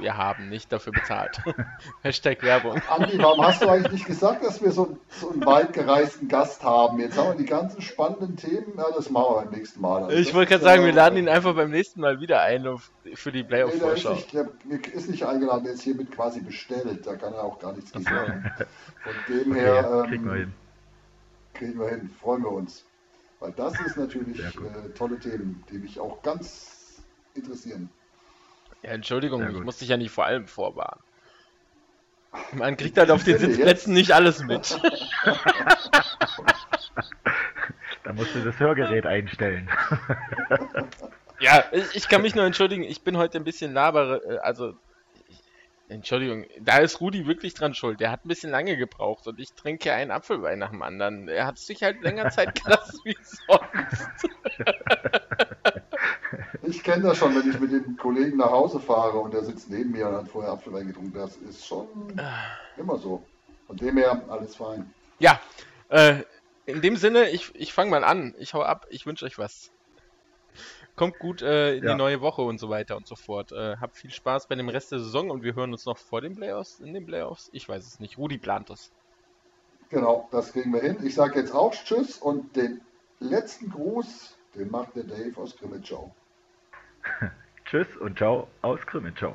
wir haben nicht dafür bezahlt. <laughs> Hashtag Werbung. Andi, warum hast du eigentlich nicht gesagt, dass wir so, so einen weit gereisten Gast haben? Jetzt haben wir die ganzen spannenden Themen. Ja, das machen wir beim nächsten Mal. Also ich wollte gerade sagen, wir laden ihn einfach beim nächsten Mal wieder ein für die Playoff-Vorschau. Nee, der ist, nicht, ist nicht eingeladen, der ist hiermit quasi bestellt. Da kann er auch gar nichts sagen. Von dem okay, her ähm, kriegen wir hin. Kriegen wir hin. Freuen wir uns. Weil das ist natürlich äh, tolle Themen, die mich auch ganz interessieren. Ja, Entschuldigung, ich muss dich ja nicht vor allem vorwarnen. Man <laughs> kriegt halt auf den Sitzplätzen nicht alles mit. <laughs> da musst du das Hörgerät einstellen. ja, ich, ich, kann mich nur entschuldigen, ich bin heute ein bisschen labere, äh, also Entschuldigung, da ist Rudi wirklich dran schuld. Der hat ein bisschen lange gebraucht und ich trinke einen Apfelwein nach dem anderen. Er hat sich halt länger Zeit <laughs> gelassen wie sonst. Ich kenne das schon, wenn ich mit den Kollegen nach Hause fahre und der sitzt neben mir und hat vorher Apfelwein getrunken. Das ist schon immer so. Von dem her alles fein. Ja, äh, in dem Sinne, ich, ich fange mal an. Ich hau ab. Ich wünsche euch was. Kommt gut äh, in ja. die neue Woche und so weiter und so fort. Äh, habt viel Spaß bei dem Rest der Saison und wir hören uns noch vor den Playoffs, in den Playoffs. Ich weiß es nicht. Rudi plant das. Genau, das kriegen wir hin. Ich sage jetzt auch Tschüss und den letzten Gruß, den macht der Dave aus Grimmitschau. <laughs> tschüss und ciao aus Grimmitschau.